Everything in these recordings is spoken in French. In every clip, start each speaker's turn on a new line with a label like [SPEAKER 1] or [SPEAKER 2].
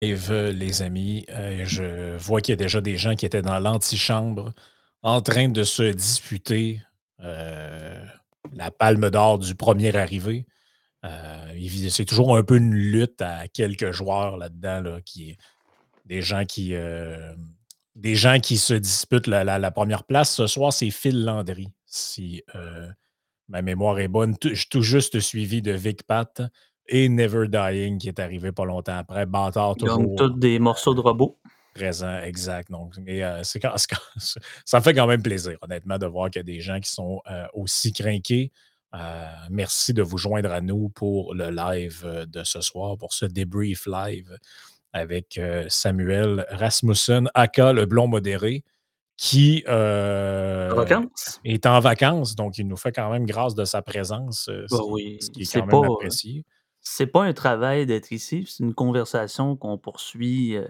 [SPEAKER 1] Les amis, euh, je vois qu'il y a déjà des gens qui étaient dans l'antichambre en train de se disputer euh, la palme d'or du premier arrivé. Euh, c'est toujours un peu une lutte à quelques joueurs là-dedans, là, qui, des, gens qui, des gens qui se disputent la, première place. Ce soir, c'est Phil Landry. Si ma mémoire est bonne, tout, tout juste suivi de Vic Pat et Never Dying qui est arrivé pas longtemps après. Bâtard toujours.
[SPEAKER 2] tous des morceaux de robot.
[SPEAKER 1] Présent, exact. Donc, mais euh, c'est ça me fait quand même plaisir, honnêtement, de voir qu'il y a des gens qui sont euh, aussi craqués. Euh, merci de vous joindre à nous pour le live de ce soir, pour ce débrief live avec Samuel Rasmussen, aka le blond modéré, qui est en vacances. Donc, il nous fait quand même grâce de sa présence,
[SPEAKER 2] bah oui,
[SPEAKER 1] ce qui est quand même apprécié
[SPEAKER 2] c'est pas un travail d'être ici, c'est une conversation qu'on poursuit de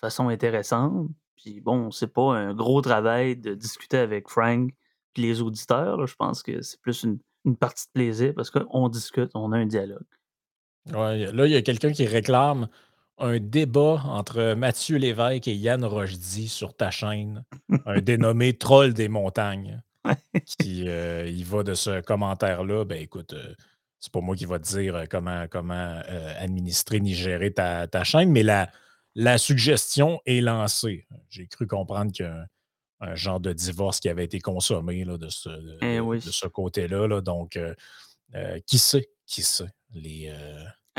[SPEAKER 2] façon intéressante. Puis bon, c'est pas un gros travail de discuter avec Frank et les auditeurs. Je pense que c'est plus une, partie de plaisir parce qu'on discute, on a un dialogue.
[SPEAKER 1] Ouais, là, il y a quelqu'un qui réclame un débat entre Mathieu Lévesque et Yann Rochdy sur ta chaîne, un dénommé Troll des montagnes. qui il va de ce commentaire-là. Ben écoute, c'est pas moi qui va te dire euh, comment, comment euh, administrer ni gérer ta, chaîne, mais la, la suggestion est lancée. J'ai cru comprendre a un, genre de divorce qui avait été consommé là, de ce,
[SPEAKER 2] eh
[SPEAKER 1] ce côté-là. Donc, euh, qui sait? Qui sait? Les,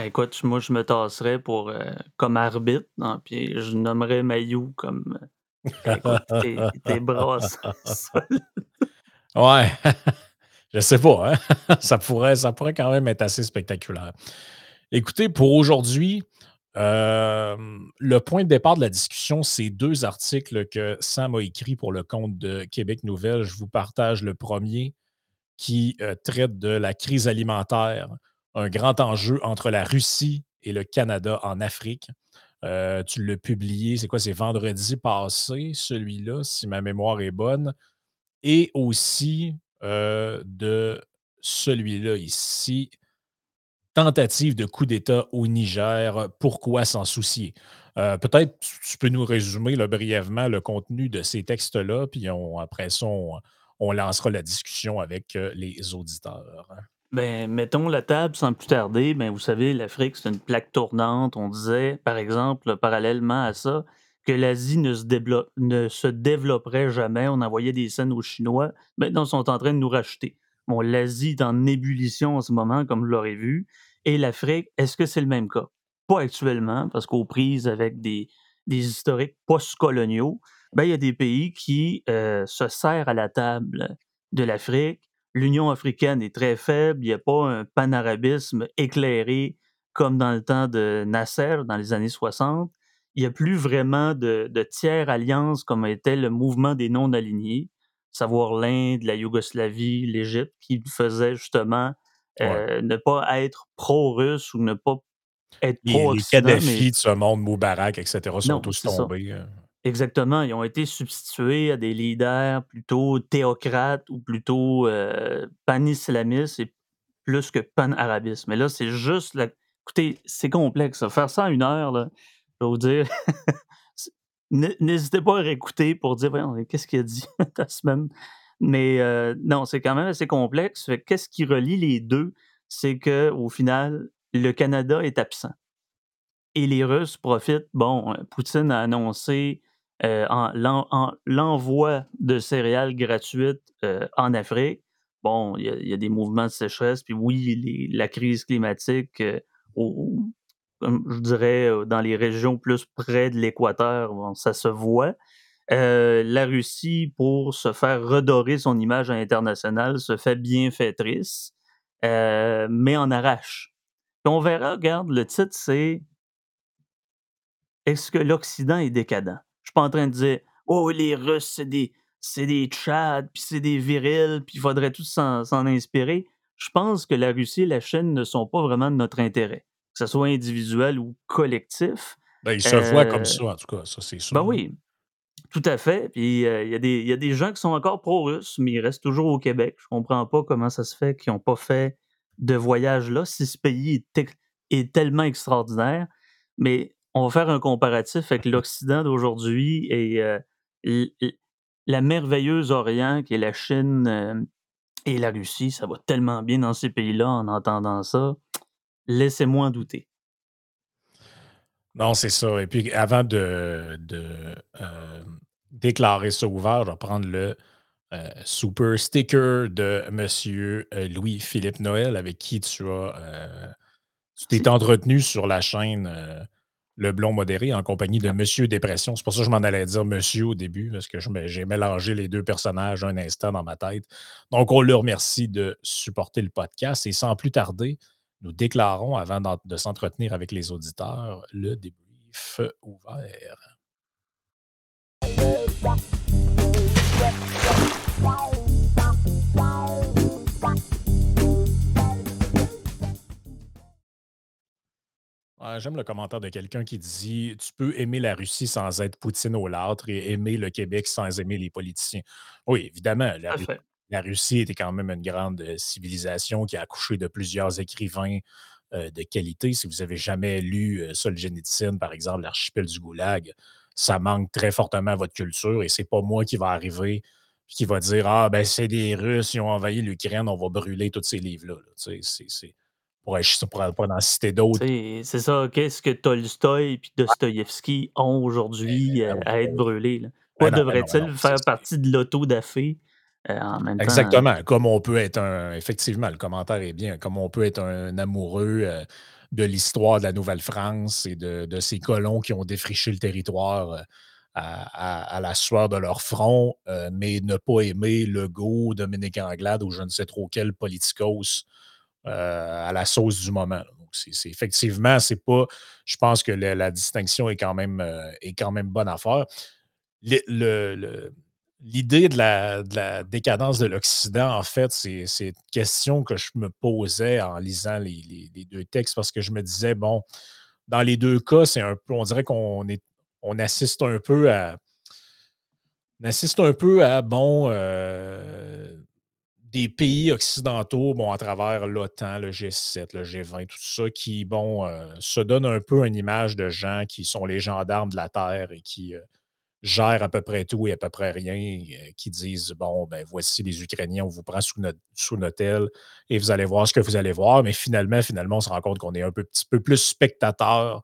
[SPEAKER 2] Écoute, moi, je me tasserais pour, comme arbitre, hein, puis je nommerais Mayou comme. écoute, tes, tes bras.
[SPEAKER 1] ouais. Je sais pas, hein? ça, pourrait, ça pourrait quand même être assez spectaculaire. Écoutez, pour aujourd'hui, euh, le point de départ de la discussion, c'est deux articles que Sam a écrits pour le compte de Québec Nouvelle. Je vous partage le premier qui euh, traite de la crise alimentaire, un grand enjeu entre la Russie et le Canada en Afrique. Euh, tu l'as publié, c'est quoi, c'est vendredi passé, celui-là, si ma mémoire est bonne. Et aussi euh, de celui-là ici. Tentative de coup d'État au Niger, pourquoi s'en soucier? Euh, peut-être tu peux nous résumer brièvement le contenu de ces textes-là, puis après ça, on, lancera la discussion avec euh, les auditeurs.
[SPEAKER 2] Ben, mettons la table sans plus tarder. Ben, vous savez, l'Afrique, c'est une plaque tournante. On disait, par exemple, parallèlement à ça, que l'Asie ne se, développerait jamais. On envoyait des scènes aux Chinois. Maintenant, ils sont en train de nous racheter. Bon, l'Asie est en ébullition en ce moment, comme vous l'aurez vu. Et l'Afrique, est-ce que c'est le même cas? Pas actuellement, parce qu'aux prises avec des, des historiques post-coloniaux, ben, il y a des pays qui euh, se serrent à la table de l'Afrique. L'Union africaine est très faible. Il n'y a pas un panarabisme éclairé comme dans le temps de Nasser, dans les années 60 il n'y a plus vraiment de, tiers alliances comme était le mouvement des non-alignés, savoir l'Inde, la Yougoslavie, l'Égypte, qui faisaient justement euh, ne pas être pro-russe ou ne pas être pro-occident.
[SPEAKER 1] Les Kadhafi de ce monde, Moubarak, etc., sont tous tombés. Euh.
[SPEAKER 2] Exactement. Ils ont été substitués à des leaders plutôt théocrates ou plutôt euh, pan-islamistes et plus que pan-arabistes. Mais là, c'est juste... La... Écoutez, c'est complexe. Faire ça en une heure, là, vous dire, n'hésitez pas à réécouter pour dire, qu'est-ce qu'il a dit ta semaine? Mais euh, non, c'est quand même assez complexe. Qu'est-ce qui relie les deux? C'est qu'au final, le Canada est absent. Et les Russes profitent. Bon, Poutine a annoncé euh, l'envoi de céréales gratuites euh, en Afrique. Bon, il y, a des mouvements de sécheresse, puis oui, la crise climatique au, je dirais, dans les régions plus près de l'équateur, ça se voit. la Russie, pour se faire redorer son image internationale, se fait bienfaitrice, euh, mais en arrache. on verra, regarde, le titre, c'est Est-ce que l'Occident est décadent? Je suis pas en train de dire Oh, les Russes, c'est des, c'est des Tchads, puis c'est des virils, puis il faudrait tous s'en inspirer. Je pense que la Russie et la Chine ne sont pas vraiment de notre intérêt que ce soit individuel ou collectif.
[SPEAKER 1] Ben, ils se voient comme euh, ça, en tout cas, ça c'est sûr.
[SPEAKER 2] Ben oui, tout à fait. Puis euh, il y, y, a des gens qui sont encore pro-russes, mais ils restent toujours au Québec. Je comprends pas comment ça se fait qu'ils n'ont pas fait de voyage là si ce pays est, est, tellement extraordinaire. Mais on va faire un comparatif avec l'Occident d'aujourd'hui et euh, la merveilleuse Orient qui est la Chine euh, et la Russie. Ça va tellement bien dans ces pays-là en entendant ça. Laissez-moi en douter.
[SPEAKER 1] Non, c'est ça. Et puis, avant de, déclarer ça ouvert, je vais prendre le super sticker de M. Louis-Philippe Noël, avec qui tu as tu t'es entretenu sur la chaîne euh, Le Blond Modéré en compagnie de Monsieur Dépression. C'est pour ça que je m'en allais dire Monsieur au début, parce que j'ai mélangé les deux personnages un instant dans ma tête. Donc, on le remercie de supporter le podcast. Et sans plus tarder, nous déclarons, avant de s'entretenir avec les auditeurs, le débrief ouvert. J'aime le commentaire de quelqu'un qui dit Tu peux aimer la Russie sans être Poutine au l'autre et aimer le Québec sans aimer les politiciens. Oui, évidemment, la, Russie était quand même une grande euh, civilisation qui a accouché de plusieurs écrivains euh, de qualité. Si vous avez jamais lu euh, Solzhenitsyn, par exemple, l'archipel du Goulag, ça manque très fortement à votre culture et c'est pas moi qui va arriver qui va dire Ah, ben c'est des Russes, ils ont envahi l'Ukraine, on va brûler tous ces livres-là. C'est pour, pour, pour en citer d'autres.
[SPEAKER 2] C'est ça. Qu'est-ce que Tolstoï et Dostoïevski ont aujourd'hui ben, euh, à être brûlés? Pourquoi ben devrait-il faire partie de l'auto d'affaires euh?
[SPEAKER 1] Exactement. Comme on peut être un. Effectivement, le commentaire est bien. Comme on peut être un amoureux euh, de l'histoire de la Nouvelle-France et de, ces colons qui ont défriché le territoire. À, la sueur de leur front, mais ne pas aimer Legault, Dominique Anglade ou je ne sais trop quel politicos euh, à la sauce du moment. Donc, effectivement, c'est pas. Je pense que la distinction est quand même, euh, est quand même bonne à faire. L'idée de la, décadence de l'Occident, en fait, c'est, une question que je me posais en lisant les, deux textes parce que je me disais, bon, dans les deux cas, c'est un peu, on dirait qu'on est, on assiste un peu à. On assiste un peu à, bon, euh, des pays occidentaux, bon, à travers l'OTAN, le G7, le G20, tout ça, qui, bon, euh, se donnent un peu une image de gens qui sont les gendarmes de la Terre et qui euh, gèrent à peu près tout et à peu près rien, euh, qui disent, bon, ben voici les Ukrainiens, on vous prend sous notre, sous notre aile et vous allez voir ce que vous allez voir. Mais finalement, finalement, on se rend compte qu'on est un peu, petit peu plus spectateur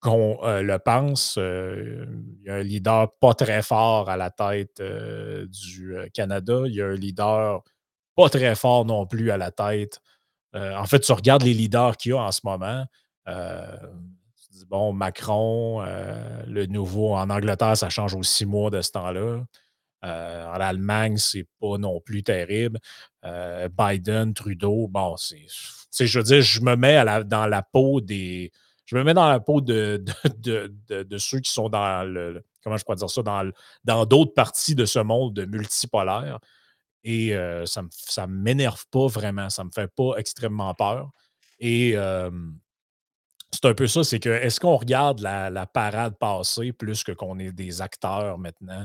[SPEAKER 1] qu'on le pense. il y a un leader pas très fort à la tête du Canada. Il y a un leader pas très fort non plus à la tête. Euh, en fait, tu regardes les leaders qu'il y a en ce moment. Euh, bon, Macron, euh, le nouveau en Angleterre, ça change aux six mois de ce temps-là. en Allemagne, c'est pas non plus terrible. Biden, Trudeau, bon, c'est. Je veux dire, je me mets dans la peau des. Je me mets dans la peau de, de, ceux qui sont dans le. Comment je pourrais dire ça? Dans d'autres parties de ce monde multipolaire. Et ça ne m'énerve pas vraiment, ça ne me fait pas extrêmement peur. Et c'est un peu ça, c'est que est-ce qu'on regarde la, parade passer plus que qu'on est des acteurs maintenant?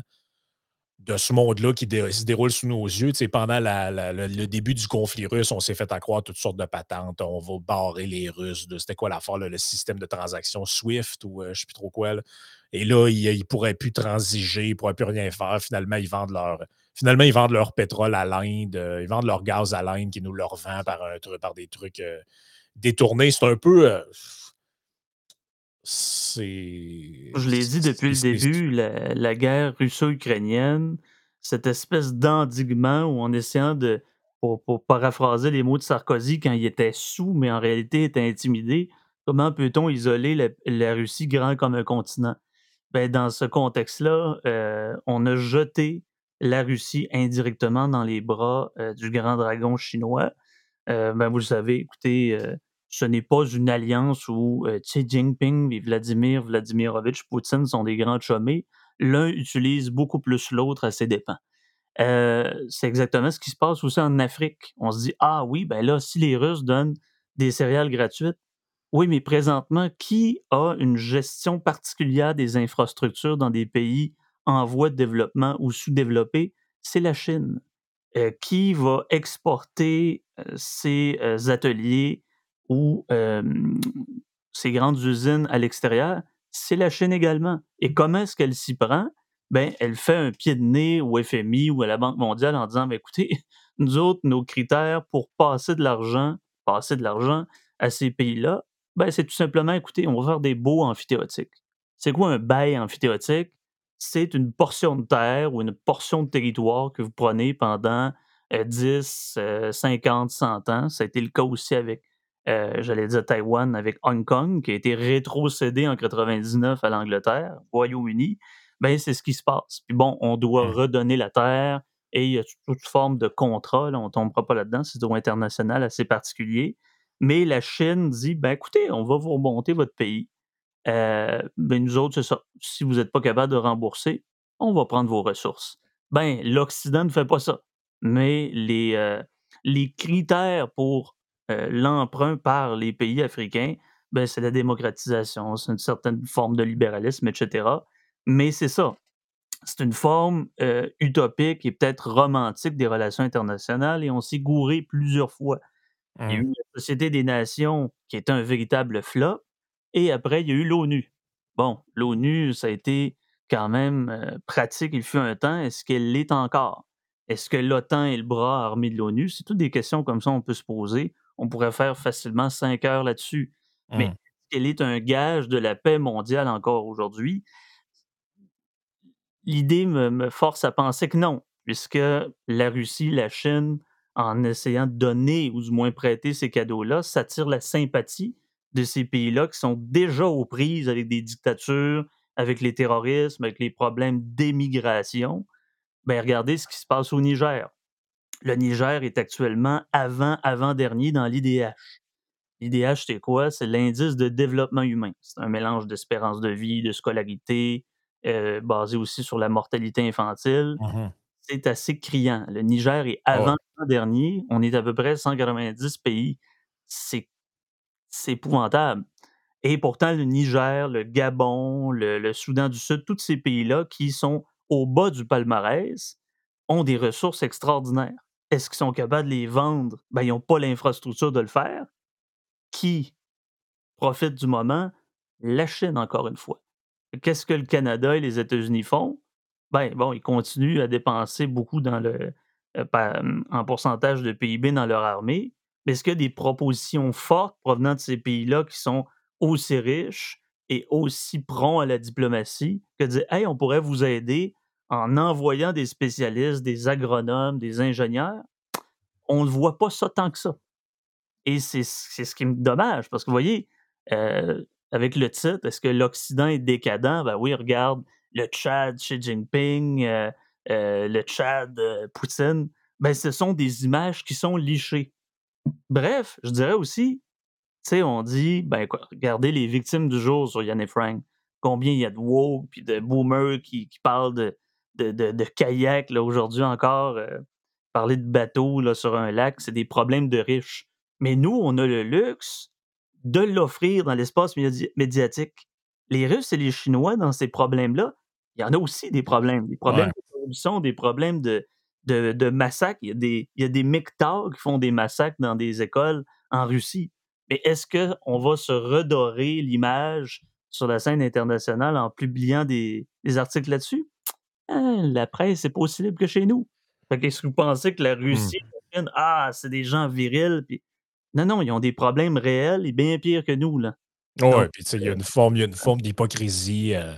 [SPEAKER 1] De ce monde-là qui se déroule sous nos yeux? pendant le, début du conflit russe, on s'est fait accroire toutes sortes de patentes. On va barrer les Russes de c'était quoi l'affaire, le système de transaction SWIFT ou je ne sais plus trop quoi. Et là, ils ne pourraient plus transiger, ils ne pourraient plus rien faire. Finalement, ils vendent leur Finalement, ils vendent leur pétrole à l'Inde, euh, ils vendent leur gaz à l'Inde qui nous le revend par, des trucs euh, détournés. C'est un peu. Euh, c'est.
[SPEAKER 2] Je l'ai dit depuis le début, la, guerre russo-ukrainienne, cette espèce d'endiguement où, en essayant de. Pour, paraphraser les mots de Sarkozy quand il était sous, mais en réalité était intimidé, comment peut-on isoler la, la, Russie grand comme un continent? Ben, dans ce contexte-là, on a jeté la Russie indirectement dans les bras euh, du grand dragon chinois. Euh, ben, vous le savez, écoutez, euh, ce n'est pas une alliance où Xi Jinping et Vladimir Vladimirovitch Poutine sont des grands chômés. L'un utilise beaucoup plus l'autre à ses dépens. c'est exactement ce qui se passe aussi en Afrique. On se dit, ah oui, ben là, si les Russes donnent des céréales gratuites, oui, mais présentement, qui a une gestion particulière des infrastructures dans des pays en voie de développement ou sous-développé, c'est la Chine. Euh, qui va exporter ses ateliers ou ses grandes usines à l'extérieur? c'est la Chine également. Et comment est-ce qu'elle s'y prend? Ben, elle fait un pied de nez au FMI ou à la Banque mondiale en disant, ben, écoutez, nous autres, nos critères pour passer de l'argent, passer de l'argent à ces pays-là, ben, c'est tout simplement, écoutez, on va faire des baux amphithéotiques. C'est quoi un bail amphithéotique? C'est une portion de terre ou une portion de territoire que vous prenez pendant 10, 50, 100 ans. Ça a été le cas aussi avec, euh, j'allais dire Taïwan, avec Hong Kong, qui a été rétrocédé en 99 à l'Angleterre, Royaume-Uni. Ben, c'est ce qui se passe. Puis bon, on doit mmh. redonner la terre et il y a toute forme de contrat. on ne tombera pas là-dedans, c'est droit international assez particulier. Mais la Chine dit ben écoutez, on va vous remonter votre pays. Euh, ben nous autres, c'est ça. Si vous n'êtes pas capable de rembourser, on va prendre vos ressources. Ben, l'Occident ne fait pas ça. Mais les, euh, les critères pour euh, l'emprunt par les pays africains, ben, c'est la démocratisation, c'est une certaine forme de libéralisme, etc. Mais c'est ça. C'est une forme euh, utopique et peut-être romantique des relations internationales et on s'est gouré plusieurs fois. Il y a eu mmh. la Société des Nations qui est un véritable flop et après, il y a eu l'ONU. Bon, l'ONU, ça a été quand même euh, pratique, il fut un temps. Est-ce qu'elle l'est encore? Est-ce que l'OTAN est le bras armé de l'ONU? C'est toutes des questions comme ça on peut se poser. On pourrait faire facilement cinq heures là-dessus. Mais mmh. qu'elle est un gage de la paix mondiale encore aujourd'hui? L'idée me, force à penser que non, puisque la Russie, la Chine, en essayant de donner ou du moins prêter ces cadeaux-là, s'attire la sympathie de ces pays-là qui sont déjà aux prises avec des dictatures, avec les terrorismes, avec les problèmes d'émigration. Ben, regardez ce qui se passe au Niger. Le Niger est actuellement avant-avant-dernier dans l'IDH. L'IDH, c'est quoi? C'est l'indice de développement humain. C'est un mélange d'espérance de vie, de scolarité, euh, basé aussi sur la mortalité infantile. Mmh c'est assez criant. Le Niger est ah avant-dernier. On est à peu près 190 pays. C'est épouvantable. Et pourtant, le Niger, le Gabon, le, Soudan du Sud, tous ces pays-là qui sont au bas du palmarès ont des ressources extraordinaires. Est-ce qu'ils sont capables de les vendre? Ben, ils n'ont pas l'infrastructure de le faire. Qui profite du moment? La Chine, encore une fois. Qu'est-ce que le Canada et les États-Unis font? Ben, bon, ils continuent à dépenser beaucoup euh, en pourcentage de PIB dans leur armée. Mais est-ce qu'il y a des propositions fortes provenant de ces pays-là qui sont aussi riches et aussi prompts à la diplomatie que de dire Hey, on pourrait vous aider en envoyant des spécialistes, des agronomes, des ingénieurs? On ne voit pas ça tant que ça. Et c'est ce qui me dommage, parce que vous voyez, euh, avec le titre, est-ce que l'Occident est décadent? Ben oui, regarde le Tchad, Xi Jinping, euh, euh, le Tchad, Poutine. Ben, ce sont des images qui sont lichées. Bref, je dirais aussi, tu sais, on dit, ben, regardez les victimes du jour sur Yann et Frank. Combien il y a de woke puis de boomers qui, parlent de, de, de, kayak, là, aujourd'hui encore. Euh, parler de bateau là, sur un lac, c'est des problèmes de riches. Mais nous, on a le luxe de l'offrir dans l'espace médiatique. Les Russes et les Chinois, dans ces problèmes-là, il y en a aussi des problèmes. Des problèmes de corruption, des problèmes de, de, de massacres. Il y, a des, il y a des qui font des massacres dans des écoles en Russie. Mais est-ce qu'on va se redorer l'image sur la scène internationale en publiant des, articles là-dessus? Hein, la presse, c'est pas aussi libre que chez nous. Est-ce que vous pensez que la mmh. Russie, ah, c'est des gens virils? Puis... Non, non, ils ont des problèmes réels et bien pires que nous. Là.
[SPEAKER 1] Oui, puis il y a une forme, une forme d'hypocrisie euh,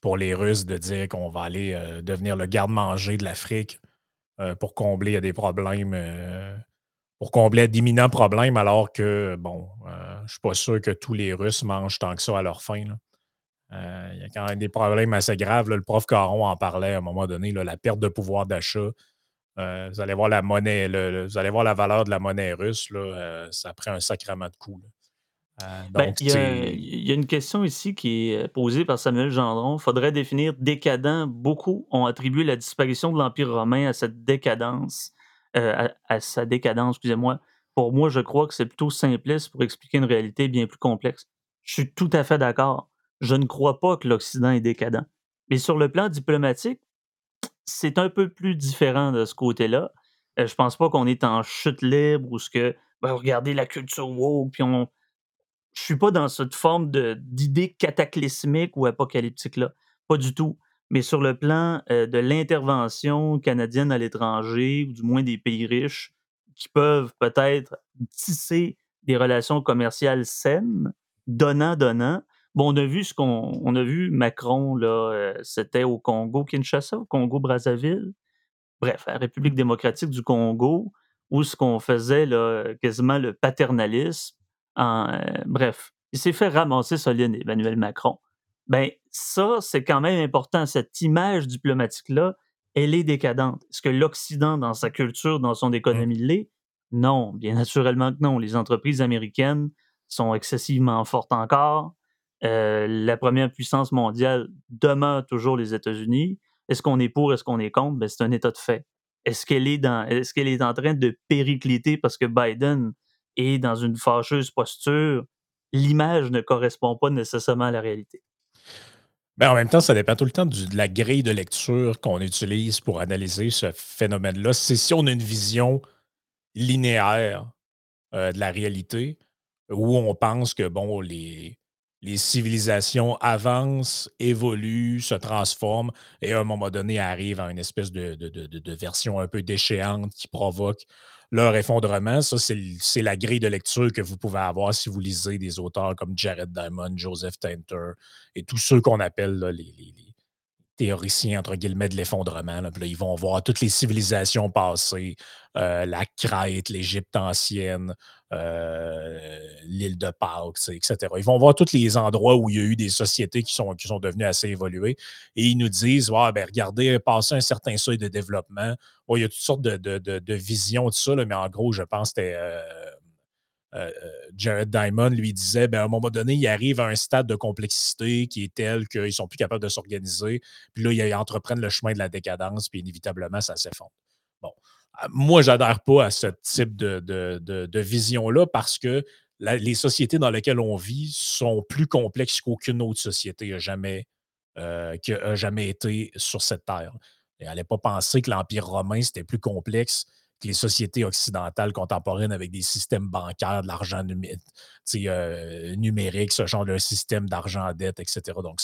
[SPEAKER 1] pour les Russes de dire qu'on va aller euh, devenir le garde-manger de l'Afrique euh, pour combler des problèmes, euh, pour combler d'imminents problèmes, alors que, bon, euh, je ne suis pas sûr que tous les Russes mangent tant que ça à leur faim. Il y a quand même des problèmes assez graves. Le prof Caron en parlait à un moment donné, la perte de pouvoir d'achat. vous allez voir la monnaie, vous allez voir la valeur de la monnaie russe, là, ça prend un sacrement de coups.
[SPEAKER 2] Euh, ben, il y, a une question ici qui est posée par Samuel Gendron. Il faudrait définir décadent. Beaucoup ont attribué la disparition de l'Empire romain à cette décadence, euh, à, sa décadence, excusez-moi. Pour moi, je crois que c'est plutôt simpliste pour expliquer une réalité bien plus complexe. Je suis tout à fait d'accord. Je ne crois pas que l'Occident est décadent. Mais sur le plan diplomatique, c'est un peu plus différent de ce côté-là. Euh, je pense pas qu'on est en chute libre ou ce que, ben, regardez la culture woke, puis on, je suis pas dans cette forme d'idée cataclysmique ou apocalyptique-là. Pas du tout. Mais sur le plan euh, de l'intervention canadienne à l'étranger, ou du moins des pays riches, qui peuvent peut-être tisser des relations commerciales saines, donnant-donnant. Bon, on a vu ce qu'on on a vu Macron, là, euh, c'était au Congo, Kinshasa, au Congo-Brazzaville. Bref, la République démocratique du Congo, où ce qu'on faisait là, quasiment le paternalisme. En, euh, bref, il s'est fait ramasser solide, Emmanuel Macron. Ben, ça, c'est quand même important. Cette image diplomatique-là, elle est décadente. Est-ce que l'Occident, dans sa culture, dans son mmh. économie, l'est? Non, bien naturellement que non. Les entreprises américaines sont excessivement fortes encore. Euh, la première puissance mondiale demeure toujours les États-Unis. Est-ce qu'on est pour, est-ce qu'on est contre? Ben, c'est un état de fait. Est-ce qu'elle est, dans, est-ce qu'elle est en train de péricliter parce que Biden est dans une fâcheuse posture? L'image ne correspond pas nécessairement à la réalité.
[SPEAKER 1] Ben, en même temps, ça dépend tout le temps de la grille de lecture qu'on utilise pour analyser ce phénomène-là. C'est si on a une vision linéaire euh, de la réalité, où on pense que bon, les, les civilisations avancent, évoluent, se transforment et à un moment donné arrivent à une espèce de, version un peu déchéante qui provoque leur effondrement. Ça, c'est la grille de lecture que vous pouvez avoir si vous lisez des auteurs comme Jared Diamond, Joseph Tainter et tous ceux qu'on appelle les, théoriciens, entre guillemets, de l'effondrement. Ils vont voir toutes les civilisations passées, euh, la Crète, l'Égypte ancienne, euh, l'île de Pâques, etc. Ils vont voir tous les endroits où il y a eu des sociétés qui sont, devenues assez évoluées et ils nous disent ouais, ben, regardez, passer un certain seuil de développement, il y a toutes sortes de, visions de ça, mais en gros, je pense que. Euh, euh, Jared Diamond lui disait ben, à un moment donné, il arrive à un stade de complexité qui est tel qu'ils ne sont plus capables de s'organiser. Puis là, ils entreprennent le chemin de la décadence, puis inévitablement, ça s'effondre. Moi, je n'adhère pas à ce type de, vision-là parce que les sociétés dans lesquelles on vit sont plus complexes qu'aucune autre société a jamais, euh, a jamais été sur cette terre. Et n'allait pas penser que l'Empire romain, c'était plus complexe les sociétés occidentales contemporaines avec des systèmes bancaires, de l'argent euh, numérique, ce genre de système d'argent à dette, etc. Donc,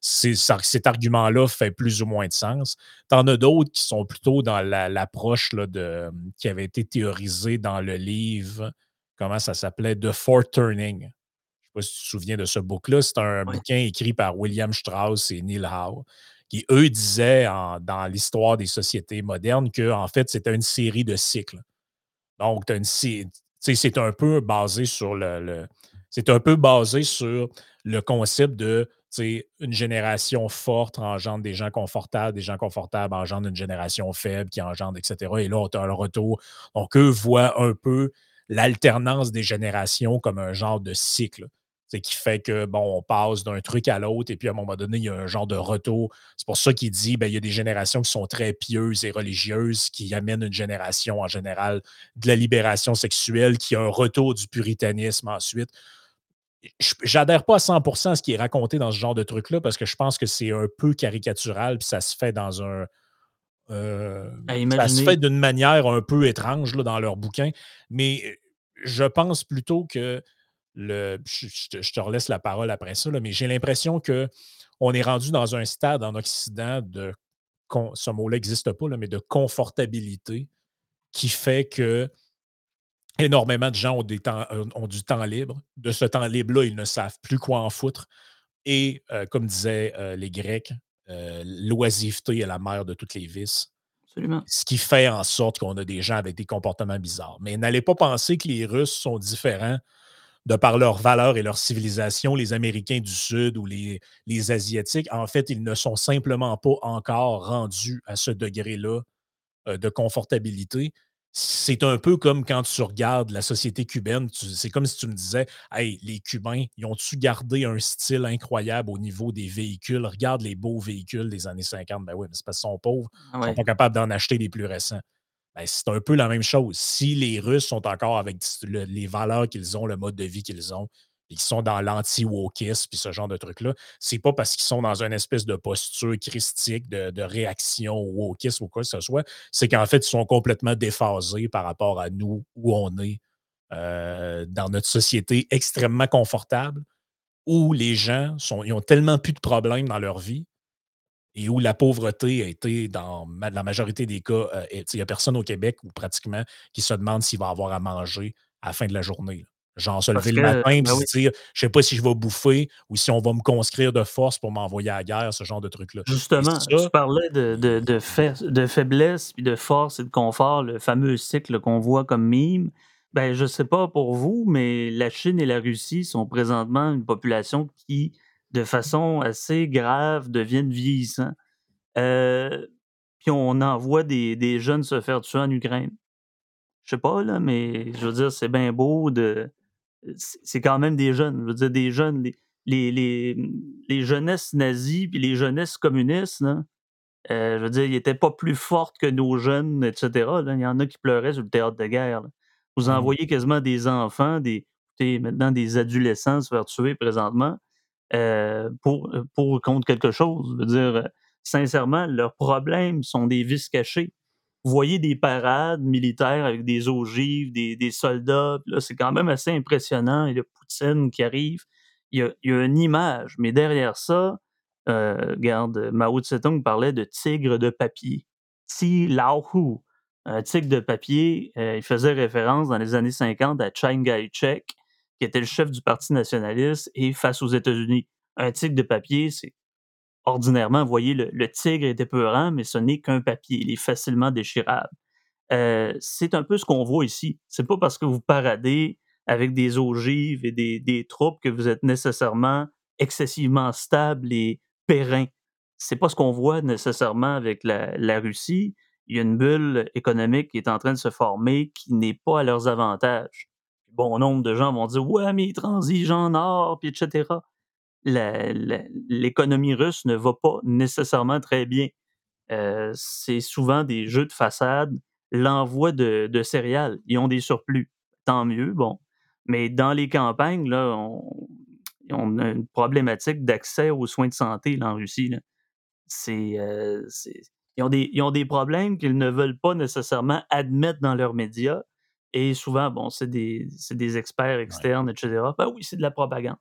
[SPEAKER 1] cet argument-là fait plus ou moins de sens. T'en as d'autres qui sont plutôt dans l'approche de qui avait été théorisée dans le livre, comment ça s'appelait, The Four Turning. Je ne sais pas si tu te souviens de ce book-là. C'est un bouquin écrit par William Strauss et Neil Howe qui, eux, disaient dans l'histoire des sociétés modernes que, en fait, c'était une série de cycles. Donc, c'est un peu basé sur le, c'est un peu basé sur le concept de une génération forte engendre des gens confortables, des gens confortables engendrent une génération faible qui engendre, etc. Et là, on a le retour. Donc, eux voient un peu l'alternance des générations comme un genre de cycle qui fait que, bon, on passe d'un truc à l'autre et puis à un moment donné, il y a un genre de retour. C'est pour ça qu'il dit, ben, il y a des générations qui sont très pieuses et religieuses qui amènent une génération en général de la libération sexuelle, qui a un retour du puritanisme ensuite. J'adhère pas à 100% à ce qui est raconté dans ce genre de truc-là parce que je pense que c'est un peu caricatural puis ça se fait dans un. Euh, ça se fait d'une manière un peu étrange là, dans leur bouquin, mais je pense plutôt que le, je, te, relaisse la parole après ça, mais j'ai l'impression qu'on est rendu dans un stade en Occident de, ce mot-là n'existe pas, mais de confortabilité qui fait que énormément de gens ont, des temps, euh, ont du temps libre. De ce temps libre-là, ils ne savent plus quoi en foutre. Et euh, comme disaient euh, les Grecs, l'oisiveté est la mère de toutes les vices.
[SPEAKER 2] Absolument.
[SPEAKER 1] Ce qui fait en sorte qu'on a des gens avec des comportements bizarres. Mais n'allez pas penser que les Russes sont différents de par leurs valeurs et leur civilisation, les Américains du Sud ou les, les Asiatiques, en fait, ils ne sont simplement pas encore rendus à ce degré-là euh, de confortabilité. C'est un peu comme quand tu regardes la société cubaine, c'est comme si tu me disais Hey, les Cubains, ils ont-tu gardé un style incroyable au niveau des véhicules? Regarde les beaux véhicules des années 50. Ben oui, mais c'est parce qu'ils sont pauvres. Ils ne sont pas capables d'en acheter les plus récents. Ben, c'est un peu la même chose. Si les Russes sont encore avec les valeurs qu'ils ont, le mode de vie qu'ils ont, et qu'ils sont dans l'anti-wokisme, puis ce genre de trucs-là, c'est pas parce qu'ils sont dans une espèce de posture christique, de, réaction au wokisme ou quoi que ce soit, c'est qu'en fait, ils sont complètement déphasés par rapport à nous, où on est euh, dans notre société extrêmement confortable où les gens sont, ils ont tellement plus de problèmes dans leur vie et où la pauvreté a été, dans la majorité des cas, euh, il n'y a personne au Québec ou pratiquement qui se demande s'il va avoir à manger à la fin de la journée. Genre se lever le matin et ben se dire je ne sais pas si je vais bouffer ou si on va me conscrire de force pour m'envoyer à la guerre, ce genre de truc-là.
[SPEAKER 2] Justement, tu parlais de, de, de, faiblesse, puis de force et de confort, le fameux cycle qu'on voit comme mime. Ben, je sais pas pour vous, mais la Chine et la Russie sont présentement une population qui, de façon assez grave, deviennent vieillissants. Euh, puis on envoie des, des, jeunes se faire tuer en Ukraine. Je sais pas, là, mais je veux dire, c'est bien beau de. C'est quand même des jeunes. Je veux dire, des jeunes. Les, les, les, les jeunesses nazies puis les jeunesses communistes, là, euh, je veux dire, ils n'étaient pas plus fortes que nos jeunes, etc. Il y en a qui pleuraient sur le théâtre de guerre. Vous mmh. envoyez quasiment des enfants, des, maintenant des adolescents se faire tuer présentement euh, pour, euh, pour contre quelque chose. Je veux dire, euh, sincèrement, leurs problèmes sont des vices cachés. Vous voyez des parades militaires avec des ogives, des, des soldats, c'est quand même assez impressionnant. Et le Poutine qui arrive, il y a, une image, mais derrière ça, regarde, Mao Tse-tung parlait de tigre de papier. Ti Lao Hu tigre de papier, il faisait référence dans les années 50 à Chiang Kai-shek, qui était le chef du Parti nationaliste, et face aux États-Unis. Un tigre de papier, c'est ordinairement, vous voyez, le, tigre est épeurant, mais ce n'est qu'un papier. Il est facilement déchirable. Euh, c'est un peu ce qu'on voit ici. C'est pas parce que vous paradez avec des ogives et des, troupes que vous êtes nécessairement excessivement stable et périn. C'est pas ce qu'on voit nécessairement avec la Russie il y a une bulle économique qui est en train de se former qui n'est pas à leurs avantages. Bon nombre de gens vont dire Ouais, mais ils transigent en or, puis etc. L'économie russe ne va pas nécessairement très bien. Euh, c'est souvent des jeux de façade, l'envoi de, céréales. Ils ont des surplus. Tant mieux, bon. Mais dans les campagnes, là, on, a une problématique d'accès aux soins de santé en Russie. Euh, ils ont des problèmes qu'ils ne veulent pas nécessairement admettre dans leurs médias. Et souvent, bon, c'est des, des, experts externes, etc. Ben oui, c'est de la propagande.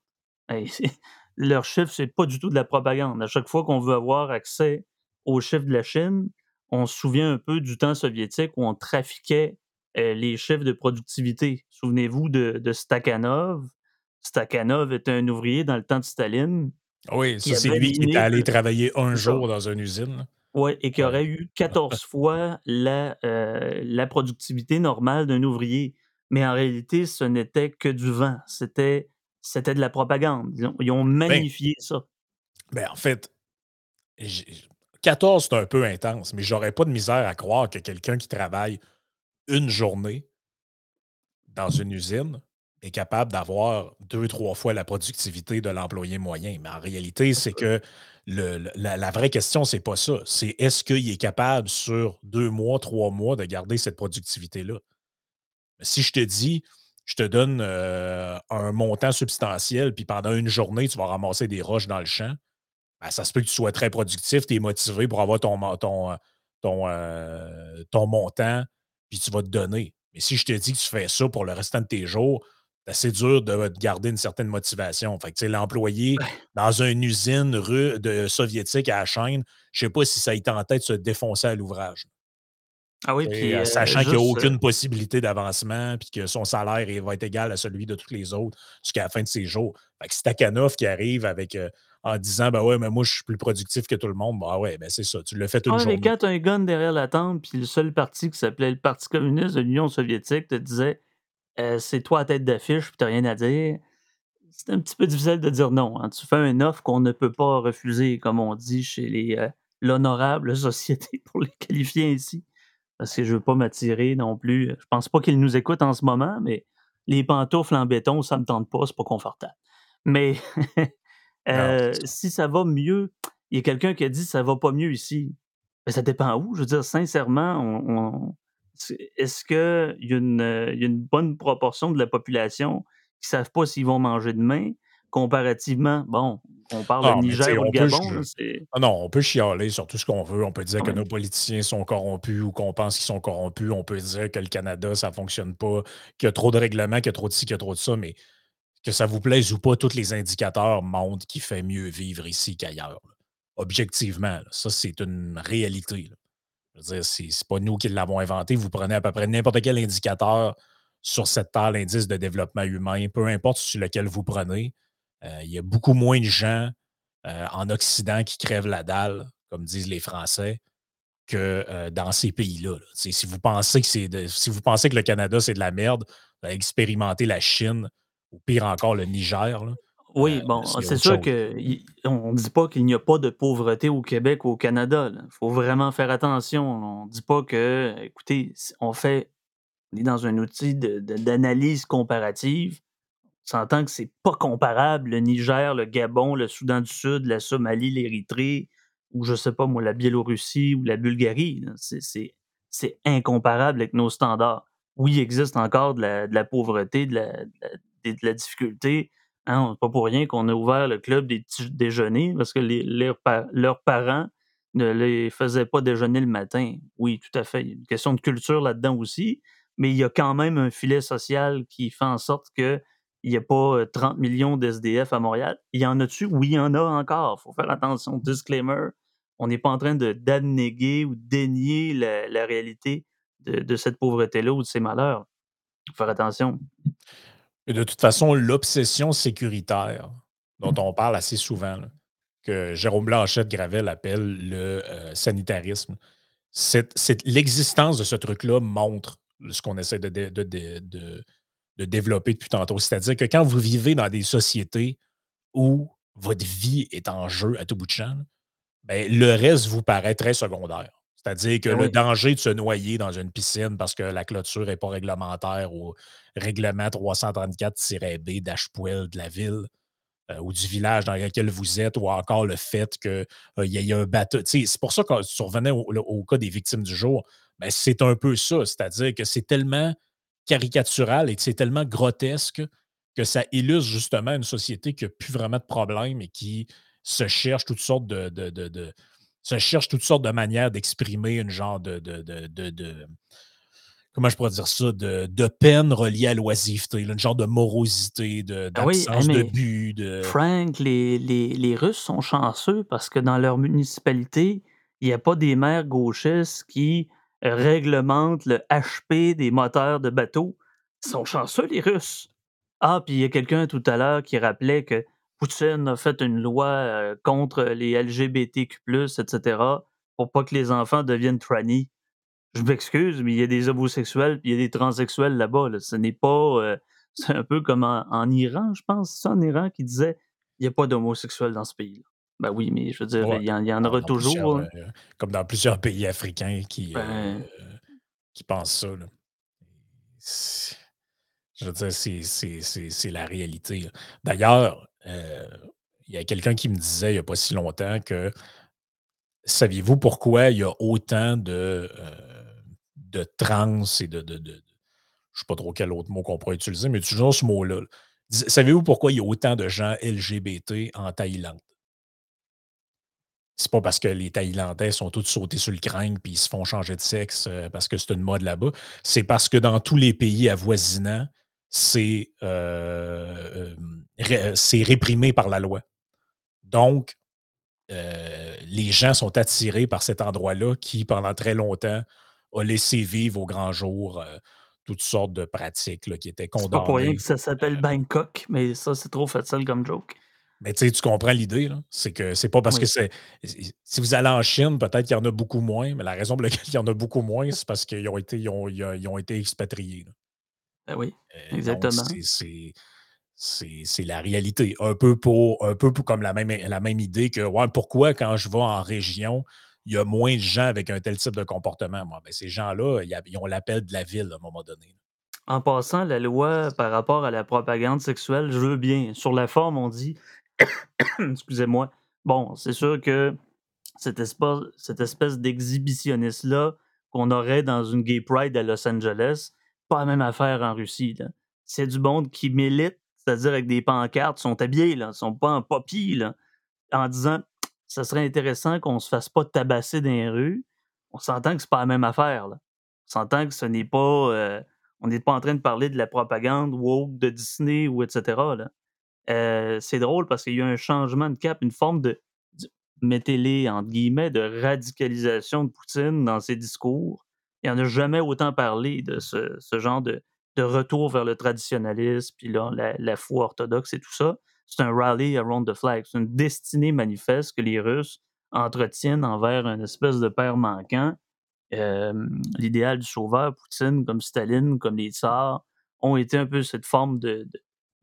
[SPEAKER 2] leur chiffre, c'est pas du tout de la propagande. À chaque fois qu'on veut avoir accès aux chiffres de la Chine, on se souvient un peu du temps soviétique où on trafiquait euh, les chiffres de productivité. Souvenez-vous de, de, Stakhanov. Stakhanov était un ouvrier dans le temps de Staline.
[SPEAKER 1] Oui, ça, c'est lui qui est allé travailler un jour dans une usine.
[SPEAKER 2] Oui, et qui aurait eu 14 fois la, euh, la productivité normale d'un ouvrier. Mais en réalité, ce n'était que du vent. C'était, c'était de la propagande. Ils ont, ben magnifié ça.
[SPEAKER 1] Ben, en fait, 14, c'est un peu intense, mais j'aurais pas de misère à croire que quelqu'un qui travaille une journée dans une usine est capable d'avoir deux, trois fois la productivité de l'employé moyen. Mais en réalité, c'est que la, vraie question, c'est pas ça. C'est est-ce qu'il est capable sur deux mois, trois mois de garder cette productivité-là? Si je te dis, je te donne euh, un montant substantiel, puis pendant une journée, tu vas ramasser des roches dans le champ, ben, ça se peut que tu sois très productif, tu es motivé pour avoir ton, euh, ton montant, puis tu vas te donner. Mais si je te dis que tu fais ça pour le restant de tes jours, c'est dur de, garder une certaine motivation. Fait que, l'employé dans une usine de soviétique à la chaîne, je ne sais pas si ça a été en tête de se défoncer à l'ouvrage.
[SPEAKER 2] Ah oui, puis,
[SPEAKER 1] euh, sachant qu'il n'y a aucune possibilité d'avancement, puis que son salaire va être égal à celui de tous les autres jusqu'à la fin de ses jours. Fait que c'est qui arrive avec euh, en disant Ben ouais, mais moi je suis plus productif que tout le monde. Bah ouais, ben c'est ça, tu l'as fait une ah, journée.
[SPEAKER 2] Mais quand tu as un gun derrière la tente, puis le seul parti qui s'appelait le Parti communiste de l'Union soviétique te disait euh, c'est toi à tête d'affiche, puis t'as rien à dire. C'est un petit peu difficile de dire non. Hein. Tu fais un offre qu'on ne peut pas refuser, comme on dit chez les euh, l'honorable société pour les qualifier ainsi. Parce que je veux pas m'attirer non plus. Je pense pas qu'ils nous écoutent en ce moment, mais les pantoufles en béton, ça me tente pas, c'est pas confortable. Mais euh, si ça va mieux, il y a quelqu'un qui a dit ça va pas mieux ici. Mais ça dépend où. Je veux dire, sincèrement, on, est-ce qu'il y, a une bonne proportion de la population qui ne savent pas s'ils vont manger demain? Comparativement, bon, on parle
[SPEAKER 1] Ah,
[SPEAKER 2] de Niger ou
[SPEAKER 1] peut
[SPEAKER 2] Gabon,
[SPEAKER 1] ah non, on peut chialer sur tout ce qu'on veut. On peut dire que nos politiciens sont corrompus ou qu'on pense qu'ils sont corrompus. On peut dire que le Canada, ça fonctionne pas, qu'il y a trop de règlements, qu'il y a trop de ci, qu'il y a trop de ça, mais que ça vous plaise ou pas, tous les indicateurs montrent qu'il fait mieux vivre ici qu'ailleurs. Objectivement, là. Ça, c'est une réalité, là. Je veux dire, c'est pas nous qui l'avons inventé. Vous prenez à peu près n'importe quel indicateur sur cette terre, l'indice de développement humain, peu importe sur lequel vous prenez, euh, il y a beaucoup moins de gens euh, en Occident qui crèvent la dalle, comme disent les Français, que euh, dans ces pays-là. Si vous pensez que le Canada, c'est de la merde, expérimentez la Chine, ou pire encore le Niger.
[SPEAKER 2] Oui,
[SPEAKER 1] Euh,
[SPEAKER 2] bon,
[SPEAKER 1] c'est
[SPEAKER 2] sûr
[SPEAKER 1] chose.
[SPEAKER 2] que y on ne dit pas qu'il n'y a pas de pauvreté au Québec ou au Canada, Il faut vraiment faire attention. On ne dit pas que, écoutez, on fait on est dans un outil de de d'analyse comparative. On s'entend que c'est pas comparable le Niger, le Gabon, le Soudan du Sud, la Somalie, l'Érythrée ou je sais pas moi, la Biélorussie ou la Bulgarie. C'est incomparable avec nos standards. Oui, il existe encore de la de la pauvreté, de la de la des de la difficulté, hein, pas pour rien qu'on a ouvert le club des déjeuners parce que leurs pa leurs parents ne les faisaient pas déjeuner le matin. Oui, tout à fait, il y a une question de culture là-dedans aussi, mais il y a quand même un filet social qui fait en sorte que il y a pas, heu, 30 000 000 d'SDF à Montréal. Il y en a-tu? Oui, il y en a encore. Faut faire attention. Disclaimer, on n'est pas en train d'abnéguer ou dénier la réalité de de cette pauvreté-là ou de ces malheurs. Faut faire attention.
[SPEAKER 1] Et de toute façon, l'obsession sécuritaire, dont on parle assez souvent, là, que Jérôme Blanchette Gravel appelle le euh, sanitarisme, c'est, l'existence de ce truc-là montre ce qu'on essaie de, de de- de développer depuis tantôt. C'est-à-dire que quand vous vivez dans des sociétés où votre vie est en jeu à tout bout de champ, ben, le reste vous paraît très secondaire. C'est-à-dire que
[SPEAKER 2] Ben
[SPEAKER 1] le danger de se noyer dans une piscine parce que la clôture n'est pas réglementaire ou règlement 334-B d'Ashpoel de la ville euh, ou du village dans lequel vous êtes, ou encore le fait qu'il y ait un bateau. Tu C'est pour ça survenait au, le- au cas des victimes du jour. Ben, c'est un peu ça. C'est-à-dire que c'est tellement caricatural et que c'est tellement grotesque que ça illustre justement une société qui n'a plus vraiment de problèmes et qui se cherche toutes sortes de, se cherche toutes sortes de manières d'exprimer une genre de- comment je pourrais dire ça, de, de peine reliée à l'oisiveté, là, une genre de morosité, de-
[SPEAKER 2] Ah oui,
[SPEAKER 1] d'absence de but, de.
[SPEAKER 2] Frank, les les les Russes sont chanceux parce que dans leur municipalité, il y a pas des maires gauchistes qui réglementent le HP des moteurs de bateaux. Ils sont chanceux, les Russes. Ah, puis il y a quelqu'un tout à l'heure qui rappelait que Poutine a fait une loi, heu, contre les LGBTQ+, et cetera, pour pas que les enfants deviennent trannies. Je m'excuse, mais il y a des homosexuels, il y a des transsexuels là-bas, là. Ce n'est pas, heu c'est un peu comme en en Iran, je pense, c'est ça, en Iran, qui disait: «Il y a pas d'homosexuels dans ce pays-là». Ben oui, mais je veux dire,
[SPEAKER 1] Ouais,
[SPEAKER 2] il y en il y en
[SPEAKER 1] dans,
[SPEAKER 2] aura toujours, hein.
[SPEAKER 1] euh, comme dans plusieurs pays africains qui, euh,
[SPEAKER 2] Ben,
[SPEAKER 1] qui pensent ça. là. Je veux dire, c'est c'est- c'est- c'est la réalité. D'ailleurs, euh, il y a quelqu'un qui me disait il n'y a pas si longtemps que saviez-vous pourquoi il y a autant de, euh, de trans et de, je ne sais pas trop quel autre mot qu'on pourrait utiliser, mais toujours ce mot-là. Savez-vous pourquoi il y a autant de gens LGBT en Thaïlande? C'est pas parce que les Thaïlandais sont tous sautés sur le crâne puis ils se font changer de sexe euh, parce que c'est une mode là-bas. C'est parce que dans tous les pays avoisinants, c'est euh, euh, réprimé par la loi. Donc, les gens sont attirés par cet endroit-là qui, pendant très longtemps, a laissé vivre au grand jour euh, toutes sortes de pratiques là, qui étaient
[SPEAKER 2] c'est pas pour rien
[SPEAKER 1] condamnées.
[SPEAKER 2] que ça s'appelle Bangkok, mais ça, c'est trop facile comme joke.
[SPEAKER 1] Mais tu sais, tu comprends l'idée, là? C'est que c'est pas parce que c'est. Si vous allez en Chine, peut-être qu'il y en a beaucoup moins, mais la raison pour laquelle il y en a beaucoup moins, c'est parce qu'ils ont été, ils ont, ils ont- été expatriés.
[SPEAKER 2] ben oui,
[SPEAKER 1] Euh,
[SPEAKER 2] exactement.
[SPEAKER 1] c'est c'est- c'est- c'est la réalité. Un peu pour un peu pour comme la même, la même idée que ouais, pourquoi quand je vais en région, il y a moins de gens avec un tel type de comportement. Moi, ben, ces gens-là, ils ont l'appel de la ville à un moment donné.
[SPEAKER 2] En passant, la loi par rapport à la propagande sexuelle, je veux bien. Sur la forme, on dit excusez-moi. Bon, c'est sûr que cette espèce, d'exhibitionniste-là qu'on aurait dans une gay pride à Los Angeles, pas la même affaire en Russie. C'est du monde qui milite, c'est-à-dire avec des pancartes, sont habillés, là, sont pas en poppy, là, en disant ça serait intéressant qu'on se fasse pas tabasser dans les rues. On s'entend que c'est pas la même affaire. Là. On s'entend que ce n'est pas. Euh, on n'est pas en train de parler de la propagande woke de Disney ou etc. Là. Euh, c'est drôle parce qu'il y a un changement de cap, une forme de, mettez-les entre guillemets, de radicalisation de Poutine dans ses discours. Il en a jamais autant parlé de ce, genre de, retour vers le traditionnalisme, puis là, la, foi orthodoxe et tout ça. C'est un rally around the flag. C'est une destinée manifeste que les Russes entretiennent envers un espèce de père manquant. L'idéal du sauveur, Poutine, comme Staline, comme les tsars, ont été un peu cette forme de,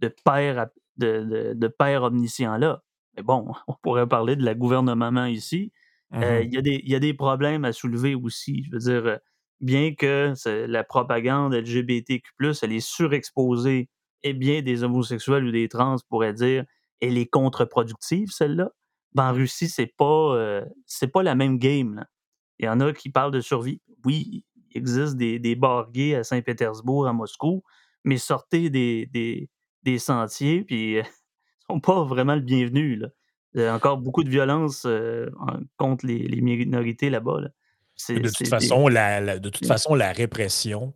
[SPEAKER 2] de, père, de, de père omniscient-là. Mais bon, on pourrait parler de la gouvernement ici. Euh, mmh il y, a des problèmes à soulever aussi. Je veux dire, euh, bien que la propagande LGBTQ, elle est surexposée, et bien des homosexuels ou des trans pourraient dire elle est contre-productive, celle-là. Ben, en Russie, c'est pas, euh, c'est pas la même game. Il y en a qui parlent de survie. Oui, il existe des, des bars gays à Saint-Pétersbourg, à Moscou, mais sortez des, des, des sentiers, puis sont pas vraiment le bienvenu. Là. Il y a encore beaucoup de violence contre les, minorités là-bas.
[SPEAKER 1] De toute, façon, la, de toute façon, la répression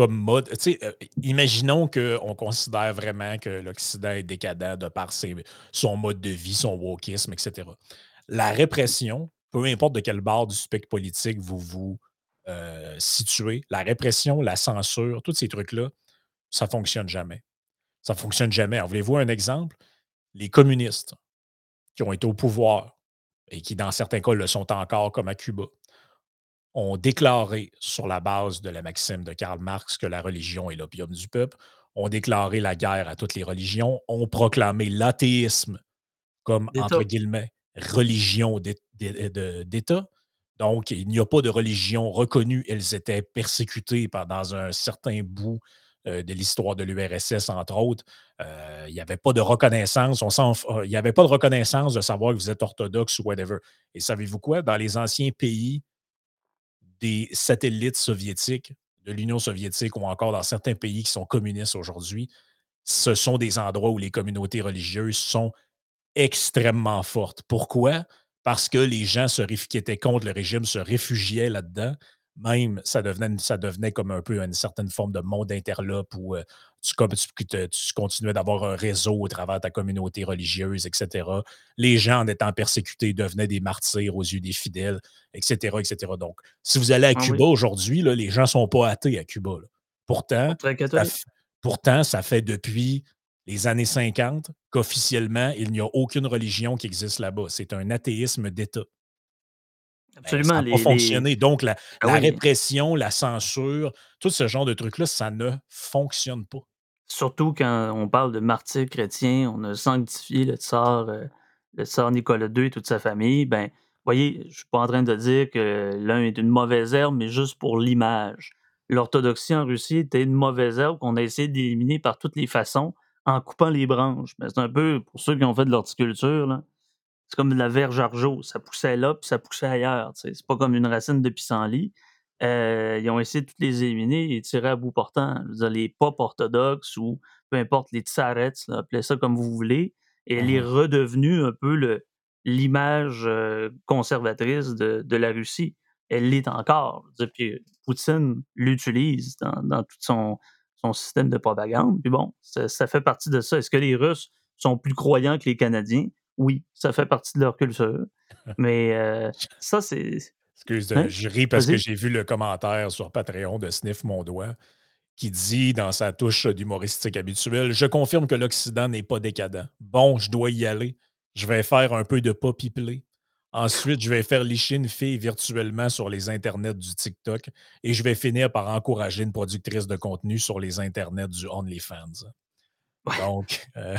[SPEAKER 1] comme mode. imaginons qu'on considère vraiment que l'Occident est décadent de par son mode de vie, son wokisme, etc. La répression, peu importe de quelle barre du spectre politique vous vous situez, la répression, la censure, tous ces trucs-là, ça ne fonctionne jamais. Ça ne fonctionne jamais. Voulez-vous un exemple? les communistes qui ont été au pouvoir et qui, dans certains cas, le sont encore, comme à Cuba, ont déclaré, sur la base de la maxime de Karl Marx, que la religion est l'opium du peuple, ont déclaré la guerre à toutes les religions, ont proclamé l'athéisme comme, entre guillemets, religion d'État. Donc, il n'y a pas de religion reconnue. Elles étaient persécutées pendant un certain bout euh, de l'histoire de l'URSS, entre autres. Euh, il n'y avait pas de reconnaissance. On euh, il n'y avait pas de reconnaissance de savoir que vous êtes orthodoxe ou whatever. Et savez-vous quoi? Dans les anciens pays des satellites soviétiques, de l'Union soviétique ou encore dans certains pays qui sont communistes aujourd'hui, ce sont des endroits où les communautés religieuses sont extrêmement fortes. Pourquoi? Parce que les gens qui étaient contre le régime se réfugiaient là-dedans même, ça devenait, ça devenait comme un peu une certaine forme de monde interlope où euh, tu, tu, continuais d'avoir un réseau au travers de ta communauté religieuse, etc. Les gens, en étant persécutés, devenaient des martyrs aux yeux des fidèles, etc. etc. Donc, si vous allez à ah Cuba aujourd'hui, les gens ne sont pas athées à Cuba. Pourtant, ça, pourtant, ça fait depuis les années 50 qu'officiellement, il n'y a aucune religion qui existe là-bas. C'est un athéisme d'État. Ben, Absolument. ça n'a pas fonctionné. Donc, la, ah répression, la censure, tout ce genre de trucs-là, ça ne fonctionne pas.
[SPEAKER 2] Surtout quand on parle de martyrs chrétiens, on a sanctifié le tsar, euh, le tsar Nicolas II et toute sa famille. Ben, voyez, je ne suis pas en train de dire que l'un est une mauvaise herbe, mais juste pour l'image. L'orthodoxie en Russie était une mauvaise herbe qu'on a essayé d'éliminer par toutes les façons en coupant les branches. Mais c'est un peu, pour ceux qui ont fait de l'horticulture, là, c'est comme la verge argeau. Ça poussait là, puis ça poussait ailleurs. C'est pas comme une racine de pissenlit. Euh, ils ont essayé de toutes les éliminer et tirer à bout portant. les pop orthodoxes ou peu importe, les tsarets, appelez ça comme vous voulez. Et elle est mmh redevenue un peu l'image euh, conservatrice de, la Russie. Elle l'est encore. Puis Poutine l'utilise dans, tout son, système de propagande. Puis bon, ça, ça fait partie de ça. Est-ce que les Russes sont plus croyants que les Canadiens? Oui, ça fait partie de leur culture. Mais euh, ça, c'est.
[SPEAKER 1] Excuse, hein? je ris parce que j'ai vu le commentaire sur Patreon de Sniff Mon Doigt qui dit dans sa touche d'humoristique habituelle Je confirme que l'Occident n'est pas décadent. Bon, je dois y aller. Je vais faire un peu de poppy play. Ensuite, je vais faire licher une fille virtuellement sur les internets du TikTok et je vais finir par encourager une productrice de contenu sur les internets du OnlyFans. Donc, euh,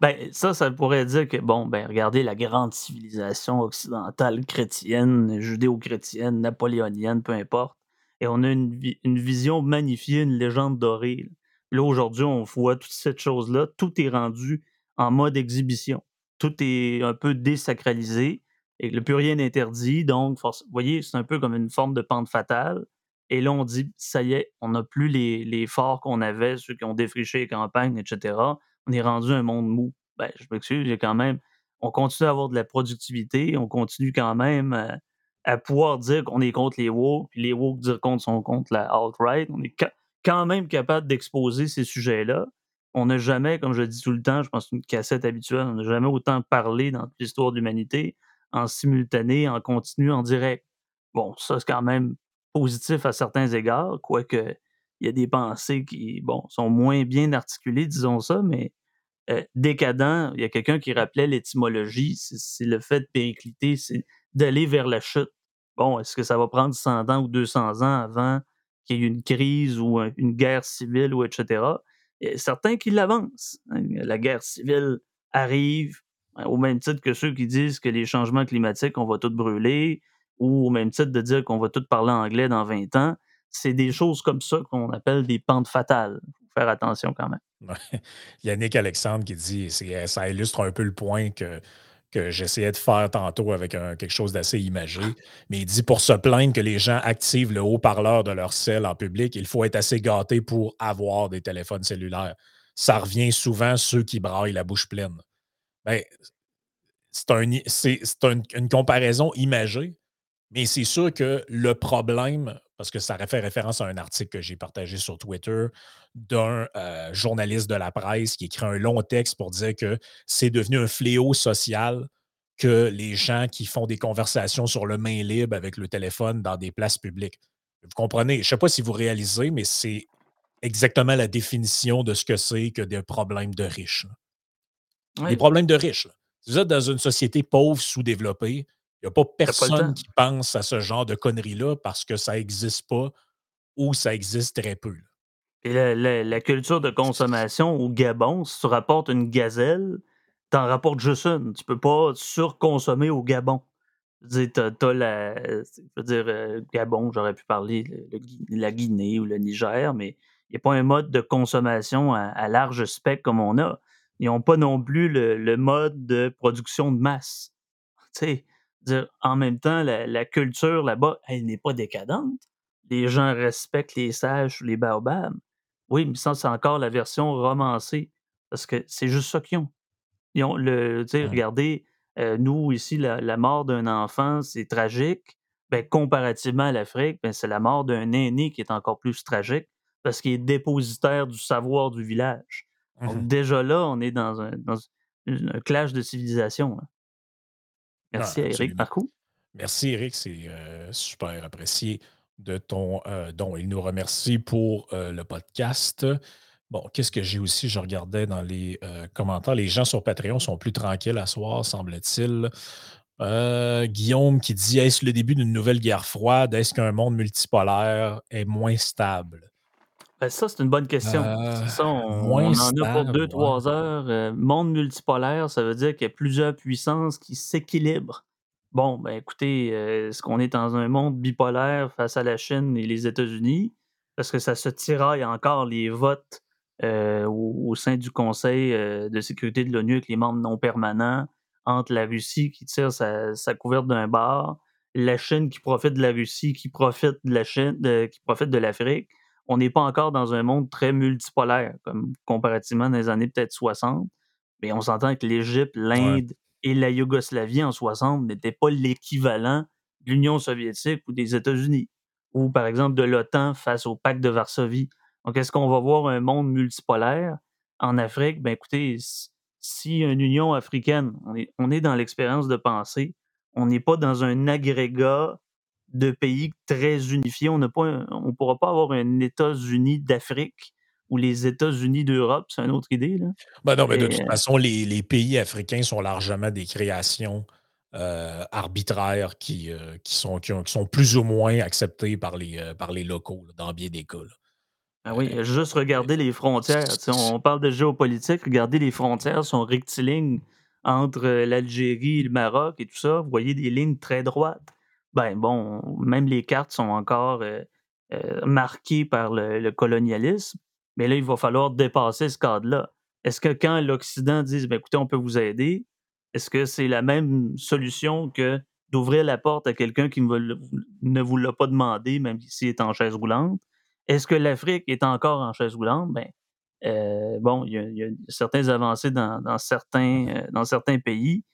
[SPEAKER 2] ben, ça, ça pourrait dire que, bon, ben, regardez la grande civilisation occidentale chrétienne, judéo-chrétienne, napoléonienne, peu importe. Et on a une, vision magnifiée, une légende dorée. Là, aujourd'hui, on voit toute cette chose-là. Tout est rendu en mode exhibition. Tout est un peu désacralisé et le plus rien interdit. Donc, vous voyez, c'est un peu comme une forme de pente fatale. Et là, on dit, ça y est, on n'a plus les, les forts qu'on avait, ceux qui ont défriché les campagnes, etc. On est rendu un monde mou. Ben, je m'excuse, j'ai quand même. On continue à avoir de la productivité, on continue quand même à, à pouvoir dire qu'on est contre les woke, puis les woke dire qu'on sont contre la alt-right. On est quand même capable d'exposer ces sujets-là. On n'a jamais, comme je dis tout le temps, je pense une cassette habituelle, on n'a jamais autant parlé dans l'histoire de l'humanité en simultané, en continu, en direct. Bon, ça, c'est quand même positif à certains égards, quoique il y a des pensées qui, bon, sont moins bien articulées, disons ça, mais euh, décadent, il y a quelqu'un qui rappelait l'étymologie, c'est le fait de péricliter, c'est d'aller vers la chute. Bon, est-ce que ça va prendre 100 ans ou 200 ans avant qu'il y ait une crise ou une guerre civile ou etc. Certains qui l'avancent. Hein. La guerre civile arrive, hein, au même titre que ceux qui disent que les changements climatiques, on va tout brûler, ou au même titre de dire qu'on va tout parler anglais dans 20 ans. C'est des choses comme ça qu'on appelle des pentes fatales. Faut faire attention quand même.
[SPEAKER 1] Yannick Alexandre qui dit, ça illustre un peu le point que que j'essayais de faire tantôt avec quelque chose d'assez imagé. Mais il dit pour se plaindre que les gens activent le haut-parleur de leur cell en public, il faut être assez gâté pour avoir des téléphones cellulaires. Ça revient souvent ceux qui braillent la bouche pleine. Ben, c'est un, une comparaison imagée, mais c'est sûr que le problème, parce que ça fait référence à un article que j'ai partagé sur Twitter d'un euh, journaliste de la presse qui écrit un long texte pour dire que c'est devenu un fléau social que les gens qui font des conversations sur le main libre avec le téléphone dans des places publiques. Vous comprenez? Je ne sais pas si vous réalisez, mais c'est exactement la définition de ce que c'est que des problèmes de riches. Des problèmes de riches. Si vous êtes dans une société pauvre, sous-développée, il n'y a pas personne qui pense à ce genre de conneries-là parce que ça n'existe pas ou ça existe très peu.
[SPEAKER 2] Et la, culture de consommation au Gabon, si tu rapportes une gazelle, tu en rapportes juste une. Tu peux pas surconsommer au Gabon. La. Je veux dire, euh, Gabon, j'aurais pu parler la Guinée ou le Niger, mais il n'y a pas un mode de consommation à, large spectre comme on a. Ils n'ont pas non plus le, le, mode de production de masse. Tu sais, en même temps, la, culture là-bas, elle n'est pas décadente. Les gens respectent les sages ou les baobabs. Oui, mais ça, c'est encore la version romancée. Parce que c'est juste ça qu'ils ont. Ils ont le, regardez, euh, nous, ici, la, mort d'un enfant, c'est tragique. Ben, comparativement à l'Afrique, ben, c'est la mort d'un aîné qui est encore plus tragique parce qu'il est dépositaire du savoir du village. Donc, mmh déjà là, on est dans un, clash de civilisation. Hein. Merci à Eric.
[SPEAKER 1] Merci Eric, c'est euh, super apprécié de ton euh, don. Il nous remercie pour euh, le podcast. Bon, qu'est-ce que j'ai aussi? Je regardais dans les commentaires. Les gens sur Patreon sont plus tranquilles à soir, semble-t-il. Guillaume qui dit Est-ce le début d'une nouvelle guerre froide? Est-ce qu'un monde multipolaire est moins stable?
[SPEAKER 2] Ben, ça, c'est une bonne question. ça, on, en a pour deux, trois heures. monde multipolaire, ça veut dire qu'il y a plusieurs puissances qui s'équilibrent. Bon, ben écoutez, euh, est-ce qu'on est dans un monde bipolaire face à la Chine et les États-Unis? Parce que ça se tiraille encore les votes euh, au, sein du Conseil euh, de sécurité de l'ONU avec les membres non permanents entre la Russie qui tire sa, sa couverte d'un bar, la Chine qui profite de la Russie, qui profite de la Chine, qui profite de l'Afrique. On n'est pas encore dans un monde très multipolaire, comme comparativement dans les années peut-être 60. Mais on s'entend que l'Égypte, l'Inde, et la Yougoslavie en 60 n'était pas l'équivalent de l'Union soviétique ou des États-Unis, ou par exemple de l'OTAN face au pacte de Varsovie. Donc, est-ce qu'on va voir un monde multipolaire en Afrique? Ben écoutez, si une Union africaine, on est, on est dans l'expérience de pensée, on n'est pas dans un agrégat de pays très unifiés. On ne pourra pas avoir un États-Unis d'Afrique ou les États-Unis d'Europe, c'est une autre idée. Là.
[SPEAKER 1] Ben non, mais de toute façon, les, pays africains sont largement des créations euh, arbitraires qui, euh, qui, sont, qui, sont plus ou moins acceptées par les, euh, par les locaux, dans bien des cas.
[SPEAKER 2] Ah oui, juste regarder les frontières. On parle de géopolitique, regardez les frontières sont rectilignes entre l'Algérie, le Maroc et tout ça. Vous voyez des lignes très droites. Ben bon, même les cartes sont encore marquées par le colonialisme. Mais là, il va falloir dépasser ce cadre-là. Est-ce que quand l'Occident dit ben, écoutez, on peut vous aider, est-ce que c'est la même solution que d'ouvrir la porte à quelqu'un qui ne vous l'a pas demandé, même s'il est en chaise roulante? Est-ce que l'Afrique est encore en chaise roulante? Ben, euh, bon, il y, a, certaines avancées euh, dans certains pays.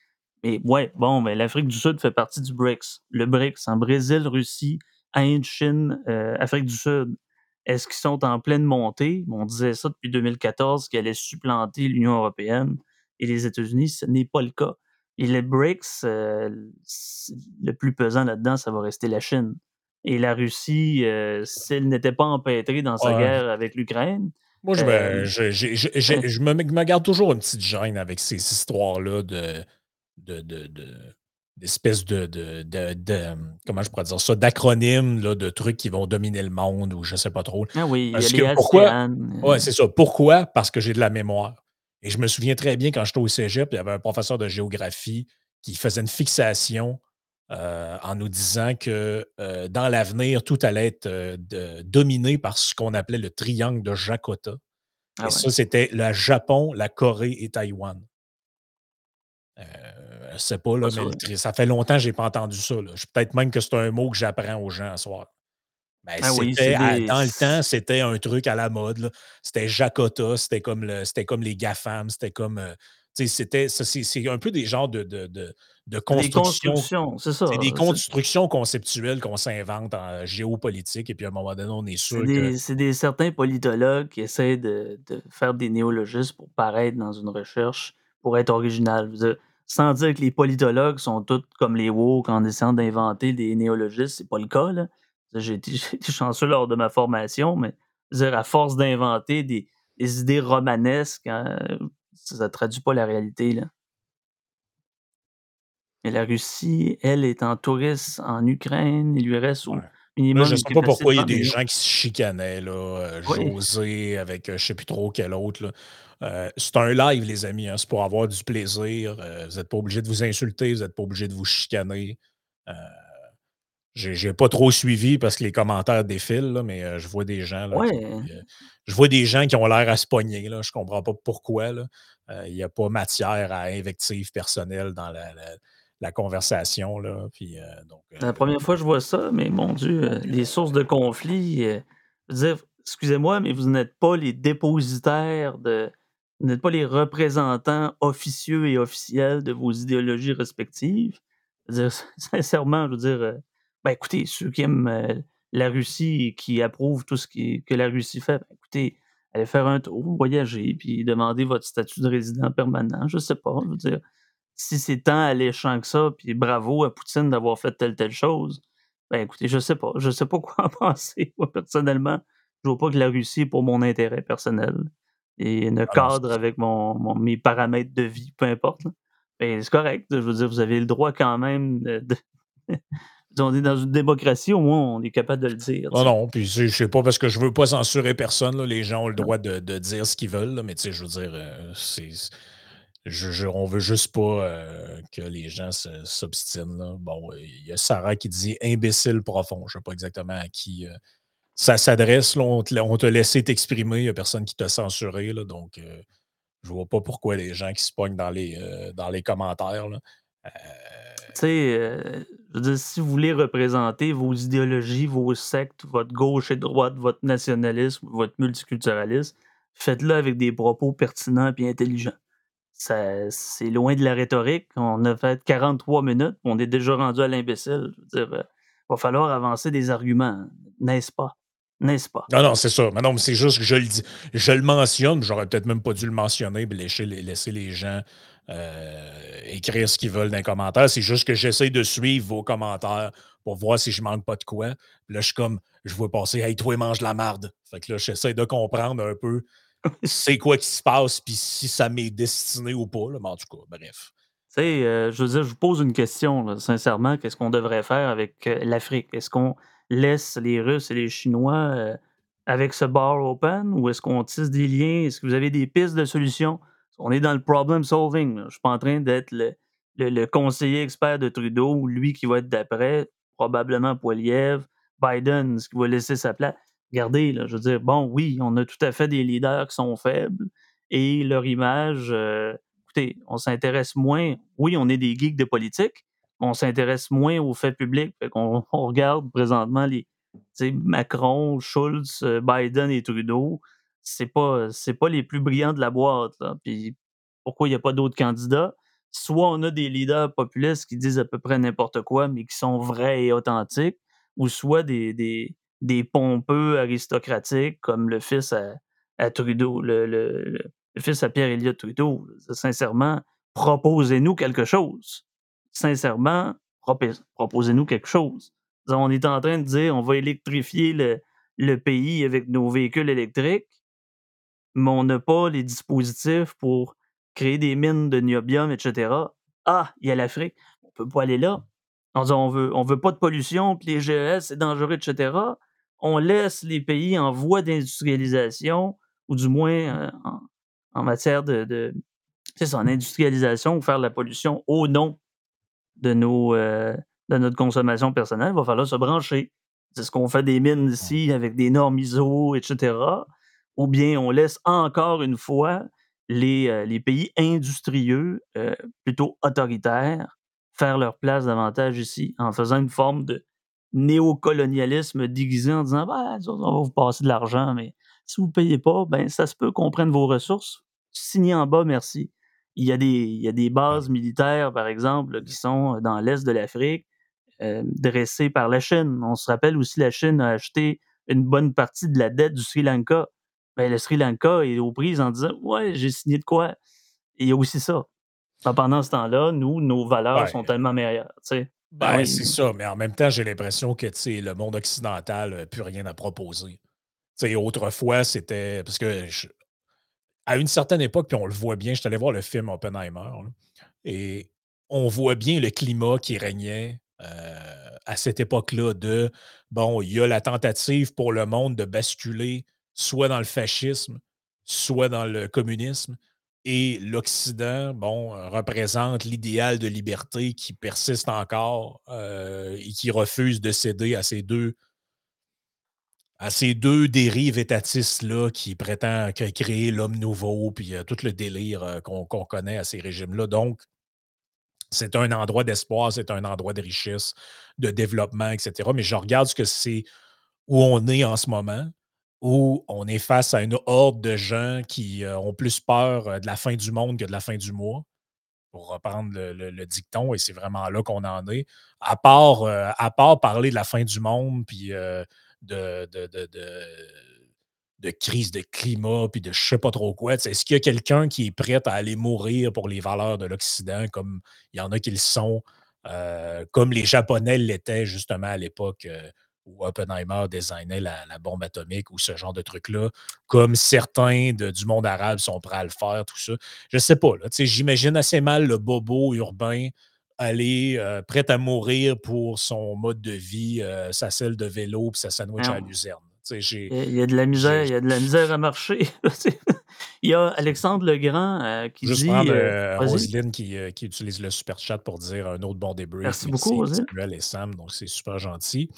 [SPEAKER 2] Mais ouais, bon, ben, l'Afrique du Sud fait partie du BRICS. Le BRICS, en Brésil, Russie, Inde, Chine, euh, Afrique du Sud. Est-ce qu'ils sont en pleine montée? On disait ça depuis 2014, qu'ils allaient supplanter l'Union européenne et les États-Unis. Ce n'est pas le cas. Et les BRICS, le plus pesant là-dedans, ça va rester la Chine. Et la Russie, s'il n'était pas empêtré dans sa guerre avec l'Ukraine,
[SPEAKER 1] moi, je, me, euh, je, me, garde toujours une petite gêne avec ces histoires-là de, de, de, d'espèces de, de, comment je pourrais dire ça, d'acronymes, de trucs qui vont dominer le monde ou je sais pas trop.
[SPEAKER 2] Ah oui,
[SPEAKER 1] il
[SPEAKER 2] y a les
[SPEAKER 1] pourquoi, ouais, c'est ça. Pourquoi? Parce que j'ai de la mémoire. Et je me souviens très bien quand j'étais au cégep, il y avait un professeur de géographie qui faisait une fixation euh, en nous disant que euh, dans l'avenir, tout allait être euh, dominé par ce qu'on appelait le triangle de Jakota. Ah et ça, c'était le Japon, la Corée et Taïwan. Je sais pas, là, mais ça fait longtemps que je n'ai pas entendu ça. Peut-être même que c'est un mot que j'apprends aux gens à soir. Ben, ah dans le temps, c'était un truc à la mode. C'était Jakota, c'était comme, le, comme les GAFAM, c'était comme c'était, c'est un peu des genres de, de, de, de constructions.
[SPEAKER 2] c'est ça.
[SPEAKER 1] C'est des constructions conceptuelles qu'on s'invente en géopolitique, et puis à un moment donné, on est sûr
[SPEAKER 2] que. C'est des certains politologues qui essaient de, faire des néologismes pour paraître dans une recherche, pour être original. Sans dire que les politologues sont tous comme les woke en essayant d'inventer des néologismes, c'est pas le cas. J'ai été, chanceux lors de ma formation, mais dire, à force d'inventer des, idées romanesques, hein, ça ne traduit pas la réalité. Là. Mais la Russie, elle, est en touriste en Ukraine. Il lui reste au minimum.
[SPEAKER 1] je ne sais pas pourquoi il y a des gens qui se chicanaient. Là, euh, José avec euh, je ne sais plus trop quel autre. Euh, c'est un live, les amis. Hein, c'est pour avoir du plaisir. vous n'êtes pas obligé de vous insulter. Vous n'êtes pas obligé de vous chicaner. J'ai pas trop suivi parce que les commentaires défilent, mais je vois des gens. je vois des gens qui ont l'air à se pogner. Là, je comprends pas pourquoi. Il n'y a pas matière à invective personnelle dans la, conversation. Là, puis, donc,
[SPEAKER 2] la première fois que je vois ça, mais mon Dieu, les sources de conflit. excusez-moi, mais vous n'êtes pas les dépositaires de. Vous n'êtes pas les représentants officieux et officiels de vos idéologies respectives. sincèrement, je veux dire, ben, écoutez, ceux qui aiment euh, la Russie et qui approuvent tout ce que la Russie fait, ben, écoutez, allez faire un tour, voyager, puis demander votre statut de résident permanent. Je sais pas, je veux dire, si c'est tant alléchant que ça, puis bravo à Poutine d'avoir fait telle telle chose, ben écoutez, je sais pas, je sais pas quoi en penser. Moi, personnellement, je vois pas que la Russie est pour mon intérêt personnel et ne ah cadre avec mon, mes paramètres de vie, peu importe. Ben, c'est correct. Je veux dire, vous avez le droit quand même de, on est dans une démocratie, au moins on est capable de le dire.
[SPEAKER 1] Non, non, puis je sais pas parce que je veux pas censurer personne. Les gens ont le droit de, dire ce qu'ils veulent, mais tu sais, je veux dire, euh, c'est. Je, on veut juste pas euh, que les gens s'obstinent. Bon, il y a Sarah qui dit imbécile profond. Je ne sais pas exactement à qui euh, ça s'adresse. On, on t'a laissé t'exprimer. Il n'y a personne qui t'a censuré. Donc, je vois pas pourquoi les gens qui se pognent dans les, dans les commentaires. Là,
[SPEAKER 2] tu sais, euh, si vous voulez représenter vos idéologies, vos sectes, votre gauche et droite, votre nationalisme, votre multiculturalisme, faites-le avec des propos pertinents et intelligents. c'est loin de la rhétorique. On a fait 43 minutes, on est déjà rendu à l'imbécile. Je veux dire, il euh, va falloir avancer des arguments, n'est-ce pas? N'est-ce pas?
[SPEAKER 1] Non, non, c'est ça. Mais non, c'est juste que je le dis. Je le mentionne, j'aurais peut-être même pas dû le mentionner, mais laisser, laisser les gens euh, écrire ce qu'ils veulent dans les commentaires. C'est juste que j'essaie de suivre vos commentaires pour voir si je manque pas de quoi. là, je suis comme, je vois passer, hey, toi, mange la marde. Fait que là, j'essaie de comprendre un peu c'est quoi qui se passe, puis si ça m'est destiné ou pas. Là. Mais en tout cas, bref.
[SPEAKER 2] Tu sais, euh, je veux dire, je vous pose une question, sincèrement. Qu'est-ce qu'on devrait faire avec euh, l'Afrique? Est-ce qu'on laisse les Russes et les Chinois avec ce bar open ou est-ce qu'on tisse des liens? Est-ce que vous avez des pistes de solutions? on est dans le problem solving. Je ne suis pas en train d'être le, conseiller expert de Trudeau ou lui qui va être d'après, probablement Poiliev, Biden, ce qui va laisser sa place. Regardez, je veux dire, bon, oui, on a tout à fait des leaders qui sont faibles et leur image, euh, écoutez, on s'intéresse moins. Oui, on est des geeks de politique, on s'intéresse moins aux faits publics. on, regarde présentement les Macron, Schulz, euh, Biden et Trudeau. C'est pas, pas les plus brillants de la boîte. Puis pourquoi il n'y a pas d'autres candidats? Soit on a des leaders populistes qui disent à peu près n'importe quoi, mais qui sont vrais et authentiques, ou soit des, pompeux aristocratiques comme le fils à, Trudeau, le, fils à Pierre Elliott Trudeau. Sincèrement, proposez-nous quelque chose. Sincèrement, proposez-nous quelque chose. On est en train de dire on va électrifier le, pays avec nos véhicules électriques, mais on n'a pas les dispositifs pour créer des mines de niobium, etc. Ah, il y a l'Afrique. On ne peut pas aller là. On dit on veut, pas de pollution, puis les GES, c'est dangereux, etc. On laisse les pays en voie d'industrialisation, ou du moins euh, en, matière de, c'est en industrialisation, ou faire la pollution au nom de, nos, euh, de notre consommation personnelle. Il va falloir se brancher. C'est ce qu'on fait des mines ici avec des normes ISO, etc. Ou bien on laisse encore une fois les, euh, les pays industrieux, plutôt autoritaires, faire leur place davantage ici en faisant une forme de néocolonialisme déguisé en disant bah, on va vous passer de l'argent, mais si vous ne payez pas, ben, ça se peut qu'on prenne vos ressources. Signez en bas, merci. Il y, a des, il y a des bases militaires, par exemple, qui sont dans l'est de l'Afrique, euh, dressées par la Chine. On se rappelle aussi la Chine a acheté une bonne partie de la dette du Sri Lanka. Ben, le Sri Lanka est aux prises en disant Ouais, j'ai signé de quoi. il y a aussi ça. Pendant ce temps-là, nous, nos valeurs sont tellement meilleures.
[SPEAKER 1] Ben, c'est ça, mais en même temps, j'ai l'impression que le monde occidental n'a plus rien à proposer. autrefois, c'était. Parce que à une certaine époque, puis on le voit bien, je suis allé voir le film Oppenheimer, et on voit bien le climat qui régnait euh, à cette époque-là de bon, il y a la tentative pour le monde de basculer soit dans le fascisme, soit dans le communisme. Et l'Occident, bon, représente l'idéal de liberté qui persiste encore euh, et qui refuse de céder à ces deux, à ces deux dérives étatistes-là qui prétendent créer l'homme nouveau, puis euh, tout le délire qu'on connaît à ces régimes-là. Donc, c'est un endroit d'espoir, c'est un endroit de richesse, de développement, etc. Mais je regarde ce que c'est où on est en ce moment où on est face à une horde de gens qui euh, ont plus peur euh, de la fin du monde que de la fin du mois, pour reprendre le, dicton, et c'est vraiment là qu'on en est. À part, euh, à part parler de la fin du monde, puis de, de, crise de climat, puis de je sais pas trop quoi, est-ce qu'il y a quelqu'un qui est prêt à aller mourir pour les valeurs de l'Occident, comme il y en a qui le sont, comme les Japonais l'étaient justement à l'époque où Oppenheimer designait la, bombe atomique ou ce genre de truc-là, comme certains du monde arabe sont prêts à le faire, tout ça? Je sais pas. J'imagine assez mal le bobo urbain aller euh, prêt à mourir pour son mode de vie, euh, sa selle de vélo et sa sandwich à luzerne.
[SPEAKER 2] Il y a de la misère, il y a de la misère à marcher. il y a Alexandre Legrand euh, qui
[SPEAKER 1] Juste
[SPEAKER 2] dit.
[SPEAKER 1] prendre euh, Roselyne qui, qui, utilise le super chat pour dire un autre bon débrief.
[SPEAKER 2] Merci beaucoup, Roselyne.
[SPEAKER 1] et Sam, donc c'est super gentil.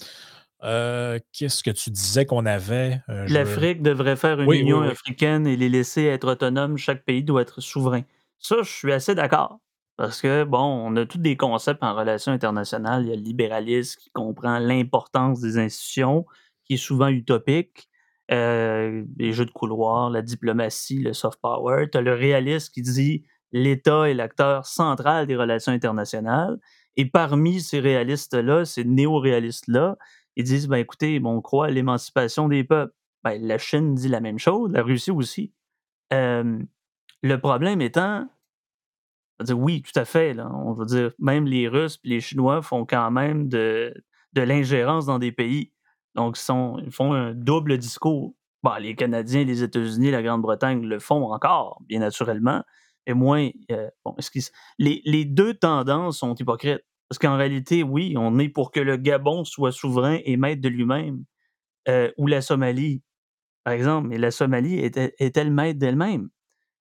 [SPEAKER 1] Euh, qu'est-ce que tu disais qu'on avait?
[SPEAKER 2] Euh, L'Afrique devrait faire une union africaine et les laisser être autonomes. Chaque pays doit être souverain. Ça, je suis assez d'accord. Parce que, bon, on a tous des concepts en relations internationales. Il y a le libéralisme qui comprend l'importance des institutions, qui est souvent utopique. Euh, les jeux de couloir, la diplomatie, le soft power. Tu as le réalisme qui dit l'État est l'acteur central des relations internationales. Et parmi ces réalistes-là, ces néo-réalistes-là, ils disent ben, écoutez, on croit à l'émancipation des peuples. Ben, la Chine dit la même chose, la Russie aussi. le problème étant, dire, oui, tout à fait. On va dire, même les Russes et les Chinois font quand même de, de l'ingérence dans des pays. Donc, ils, sont, ils font un double discours. Bon, les Canadiens, les États-Unis, la Grande-Bretagne le font encore, bien naturellement. Et moins, euh, bon, les, deux tendances sont hypocrites. Parce qu'en réalité, oui, on est pour que le Gabon soit souverain et maître de lui-même, euh, ou la Somalie, par exemple. Mais la Somalie est-elle maître d'elle-même?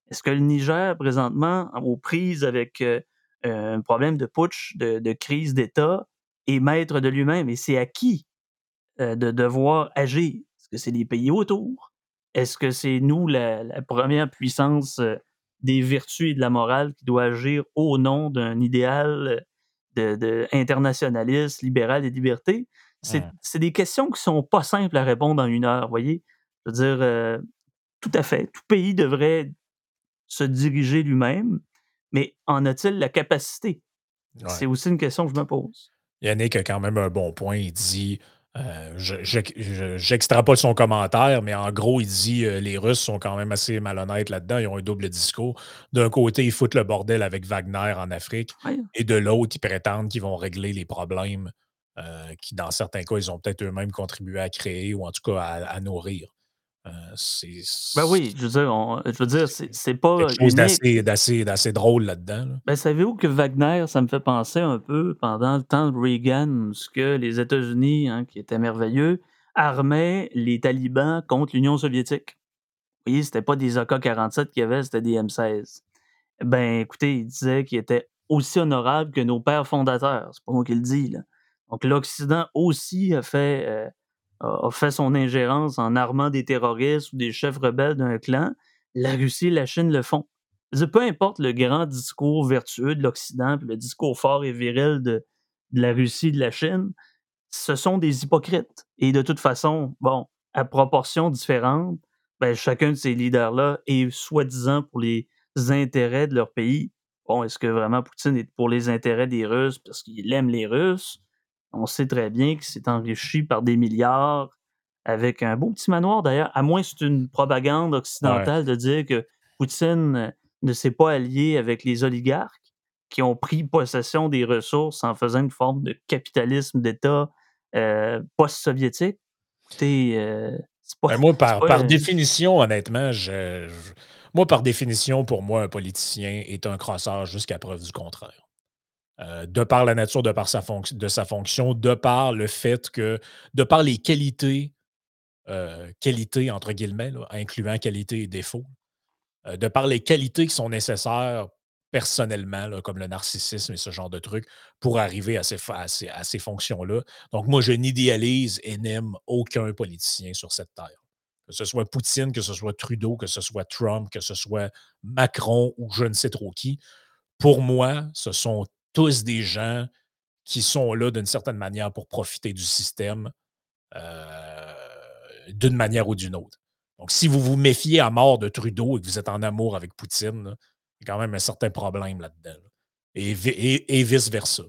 [SPEAKER 2] Est-ce que le Niger, présentement, aux prises avec euh, un problème de putsch, de, crise d'État, est maître de lui-même? Et c'est à qui euh, de devoir agir? Est-ce que c'est les pays autour? Est-ce que c'est nous, la, la première puissance des vertus et de la morale, qui doit agir au nom d'un idéal de, de internationalisme, libéral et liberté, c'est
[SPEAKER 1] Mmh.
[SPEAKER 2] des questions qui sont pas simples à répondre en une heure, vous voyez? Je veux dire, euh, tout à fait. Tout pays devrait se diriger lui-même, mais en a-t-il la capacité? C'est aussi une question que je me pose.
[SPEAKER 1] Yannick a quand même un bon point. Il dit, euh, je- j'ex- je- j'extrapole son commentaire, mais en gros, il dit euh, les Russes sont quand même assez malhonnêtes là-dedans. Ils ont un double discours. D'un côté, ils foutent le bordel avec Wagner en Afrique,
[SPEAKER 2] Ouais.
[SPEAKER 1] et de l'autre, ils prétendent qu'ils vont régler les problèmes euh, qui, dans certains cas, ils ont peut-être eux-mêmes contribué à créer ou en tout cas à, à nourrir. Euh, c'est
[SPEAKER 2] Ben oui, je veux dire, on- je veux dire, c'est pas
[SPEAKER 1] quelque d'assez d'assez- d'assez drôle là-dedans. là.
[SPEAKER 2] Ben, savez-vous que Wagner, ça me fait penser un peu pendant le temps de Reagan, ce que les États-Unis, hein, qui étaient merveilleux, armaient les talibans contre l'Union soviétique. Vous voyez, c'était pas des AK-47 qu'il y avait, c'était des M16. Ben, écoutez, il disait qu'ils étaient aussi honorables que nos pères fondateurs. C'est pas moi qui le dis, là. Donc, l'Occident aussi a fait, euh, a fait son ingérence en armant des terroristes ou des chefs rebelles d'un clan. La Russie et la Chine le font. Peu importe le grand discours vertueux de l'Occident, le discours fort et viril de, la Russie et de la Chine, ce sont des hypocrites. Et de toute façon, bon, à proportions différentes, ben, chacun de ces leaders-là est soi-disant pour les intérêts de leur pays. Bon, est-ce que vraiment Poutine est pour les intérêts des Russes parce qu'il aime les Russes? On sait très bien qu'il s'est enrichi par des milliards avec un beau petit manoir d'ailleurs, à moins que c'est une propagande
[SPEAKER 1] Ouais.
[SPEAKER 2] occidentale de dire que Poutine euh, ne s'est pas allié avec les oligarques qui ont pris possession des ressources en faisant une forme de capitalisme d'État euh, post-soviétique. Euh, c'est pas.
[SPEAKER 1] Ben, moi, par,
[SPEAKER 2] pas,
[SPEAKER 1] par
[SPEAKER 2] euh,
[SPEAKER 1] définition, honnêtement, je, je- moi, par définition, pour moi, un politicien est un crosseur jusqu'à preuve du contraire. Euh, de par la nature, de par sa, fonction, de par le fait que, de par les qualités, euh, qualités entre guillemets, incluant qualités et défauts, euh, de par les qualités qui sont nécessaires personnellement, comme le narcissisme et ce genre de trucs, pour arriver à ces fonctions-là. Donc, moi, je n'idéalise et n'aime aucun politicien sur cette terre. Que ce soit Poutine, que ce soit Trudeau, que ce soit Trump, que ce soit Macron ou je ne sais trop qui. Pour moi, ce sont tous des gens qui sont là d'une certaine manière pour profiter du système euh, d'une manière ou d'une autre. Donc, si vous vous méfiez à mort de Trudeau et que vous êtes en amour avec Poutine, là, il y a quand même un certain problème là-dedans. là. Et, vi- et- et vice-versa.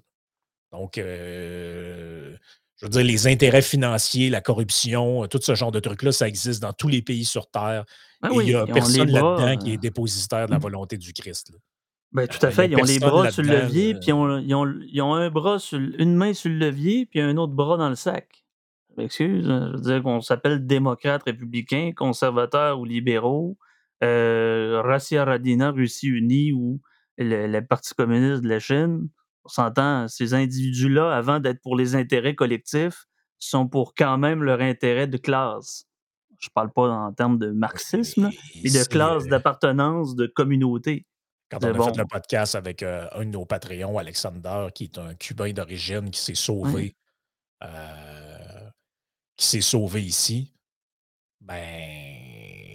[SPEAKER 1] Donc, euh, je veux dire, les intérêts financiers, la corruption, euh, tout ce genre de trucs-là, ça existe dans tous les pays sur Terre.
[SPEAKER 2] ben
[SPEAKER 1] Et il n'y
[SPEAKER 2] oui,
[SPEAKER 1] a
[SPEAKER 2] ont les
[SPEAKER 1] personne là-dedans qui est dépositaire de la volonté du Christ. là.
[SPEAKER 2] Ben, tout
[SPEAKER 1] Euh,
[SPEAKER 2] à
[SPEAKER 1] a
[SPEAKER 2] fait. Ils ont les bras sur le levier,
[SPEAKER 1] euh,
[SPEAKER 2] puis ils ont, ils ont- ils ont un bras sur une main sur le levier, puis un autre bras dans le sac. Je m'excuse, hein, je veux dire qu'on s'appelle démocrate, républicain, conservateur ou libéraux, euh, Russia Radina, Russie unie ou le, le Parti communiste de la Chine. On s'entend, ces individus-là, avant d'être pour les intérêts collectifs, sont pour quand même leur intérêt de classe. Je parle pas en termes de marxisme, mais de classe,
[SPEAKER 1] euh,
[SPEAKER 2] d'appartenance, de communauté.
[SPEAKER 1] Quand on a fait le podcast avec euh, un de nos Patreons, Alexander, qui est un Cubain d'origine, qui s'est
[SPEAKER 2] Ouais.
[SPEAKER 1] sauvé, euh, qui s'est sauvé ici, ben,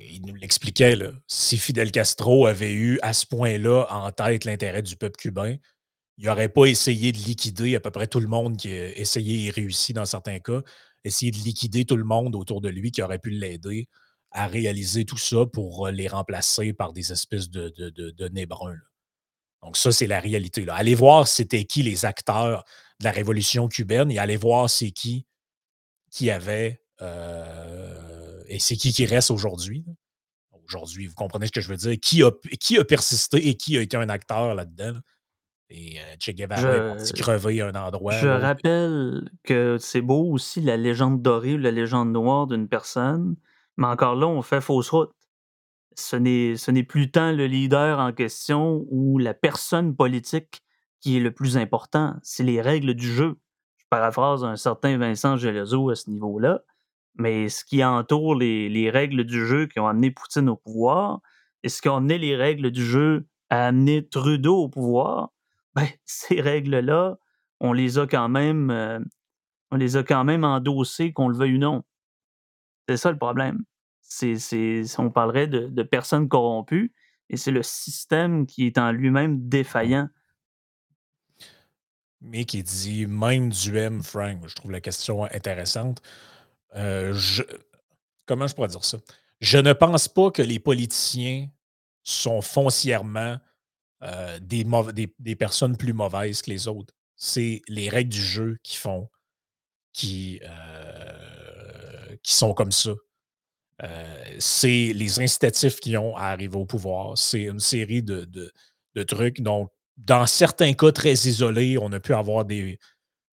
[SPEAKER 1] il nous l'expliquait, là. Si Fidel Castro avait eu à ce point-là en tête l'intérêt du peuple cubain, il n'aurait pas essayé de liquider à peu près tout le monde qui a essayé et réussi dans certains cas, essayer de liquider tout le monde autour de lui qui aurait pu l'aider à réaliser tout ça pour euh, les remplacer par des espèces de, de, de, de nez bruns. Donc, ça, c'est la réalité. Là. Allez voir c'était qui les acteurs de la révolution cubaine et allez voir c'est qui qui avait euh, et c'est qui qui reste aujourd'hui. Aujourd'hui, vous comprenez ce que je veux dire? Qui a, qui a persisté et qui a été un acteur là-dedans? là? Et euh, Che Guevara est parti
[SPEAKER 2] Je,
[SPEAKER 1] crever à un endroit.
[SPEAKER 2] je rappelle que c'est beau aussi la légende dorée ou la légende noire d'une personne, mais encore là, on fait fausse route. Ce n'est, plus tant le leader en question ou la personne politique qui est le plus important, c'est les règles du jeu. Je paraphrase un certain Vincent Gelozo à ce niveau-là, mais ce qui entoure les, les règles du jeu qui ont amené Poutine au pouvoir et ce qui a amené les règles du jeu à amener Trudeau au pouvoir, ben, ces règles-là, on les a quand même, euh, on les a quand même endossées, qu'on le veuille ou non. C'est ça le problème. C'est, on parlerait de, personnes corrompues et c'est le système qui est en lui-même défaillant.
[SPEAKER 1] mais qui dit même du M, Frank. Je trouve la question intéressante. Euh, comment je pourrais dire ça? Je ne pense pas que les politiciens sont foncièrement euh, des, des, personnes plus mauvaises que les autres. C'est les règles du jeu qui font, qui, euh, qui sont comme ça. c'est les incitatifs qui ont à arriver au pouvoir. C'est une série de, de trucs. Donc, dans certains cas très isolés, on a pu avoir des,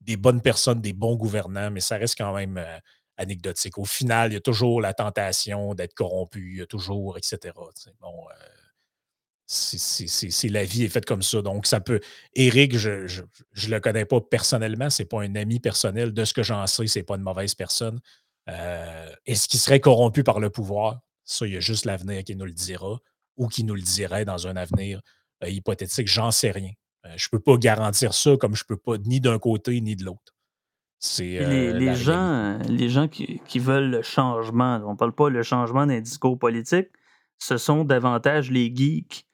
[SPEAKER 1] des bonnes personnes, des bons gouvernants, mais ça reste quand même euh, anecdotique. Au final, il y a toujours la tentation d'être corrompu, il y a toujours, etc. Bon, euh, c'est la vie est faite comme ça. Donc, ça peut. Eric, je ne le connais pas personnellement, ce n'est pas un ami personnel. De ce que j'en sais, ce n'est pas une mauvaise personne. Euh, est-ce qu'il serait corrompu par le pouvoir? Ça, il y a juste l'avenir qui nous le dira ou qui nous le dirait dans un avenir euh, hypothétique, j'en sais rien. Euh, je ne peux pas garantir ça comme je ne peux pas ni d'un côté ni de l'autre.
[SPEAKER 2] Les, gens, les gens qui, veulent le changement, on ne parle pas le changement d'un discours politique, ce sont davantage les geeks.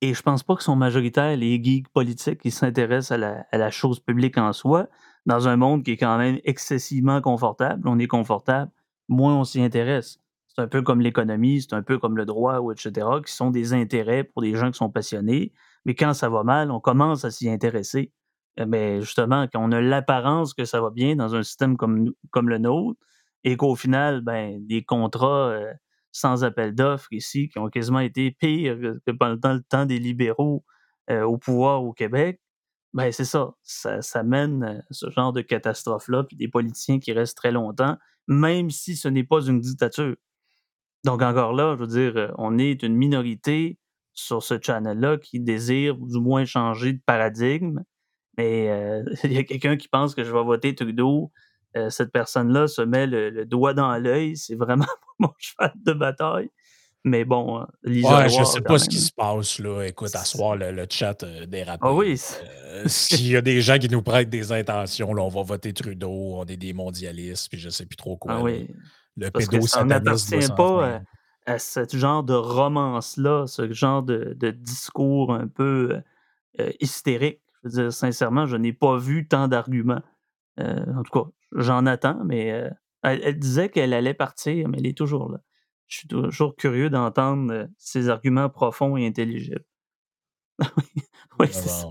[SPEAKER 2] Et je pense pas que sont majoritaires les geeks politiques qui s'intéressent à la, chose publique en soi, dans un monde qui est quand même excessivement confortable. On est confortable, moins on s'y intéresse. C'est un peu comme l'économie, c'est un peu comme le droit, ou etc., qui sont des intérêts pour des gens qui sont passionnés. Mais quand ça va mal, on commence à s'y intéresser. Mais justement, quand on a l'apparence que ça va bien dans un système comme, comme le nôtre, et qu'au final, ben, des contrats euh, sans appel d'offres ici, qui ont quasiment été pires que pendant le temps des libéraux euh, au pouvoir au Québec, ben c'est ça. ça. mène à ce genre de catastrophe-là, puis des politiciens qui restent très longtemps, même si ce n'est pas une dictature. Donc encore là, je veux dire, euh, on est une minorité sur ce channel-là qui désire du moins changer de paradigme. Mais euh, il y a quelqu'un qui pense que je vais voter Trudeau. Euh, cette personne-là se met le, doigt dans l'œil. C'est vraiment mon cheval de bataille. Mais bon,
[SPEAKER 1] ouais, je ne sais pas ce qui se passe là. Écoute, à soir, le, chat des
[SPEAKER 2] Ah oui.
[SPEAKER 1] S'il y a des gens qui nous prêtent des intentions, là, on va voter Trudeau, on est des mondialistes, puis je ne sais plus trop quoi.
[SPEAKER 2] Ah oui
[SPEAKER 1] le pédosatanisme. n'appartient
[SPEAKER 2] pas à, ce genre de romance-là, ce genre de, discours un peu euh, hystérique. Je veux dire, sincèrement, je n'ai pas vu tant d'arguments. Euh, en tout cas, j'en attends, mais euh, elle, disait qu'elle allait partir, mais elle est toujours là. Je suis toujours curieux d'entendre ses arguments profonds et intelligibles. oui, c'est ça.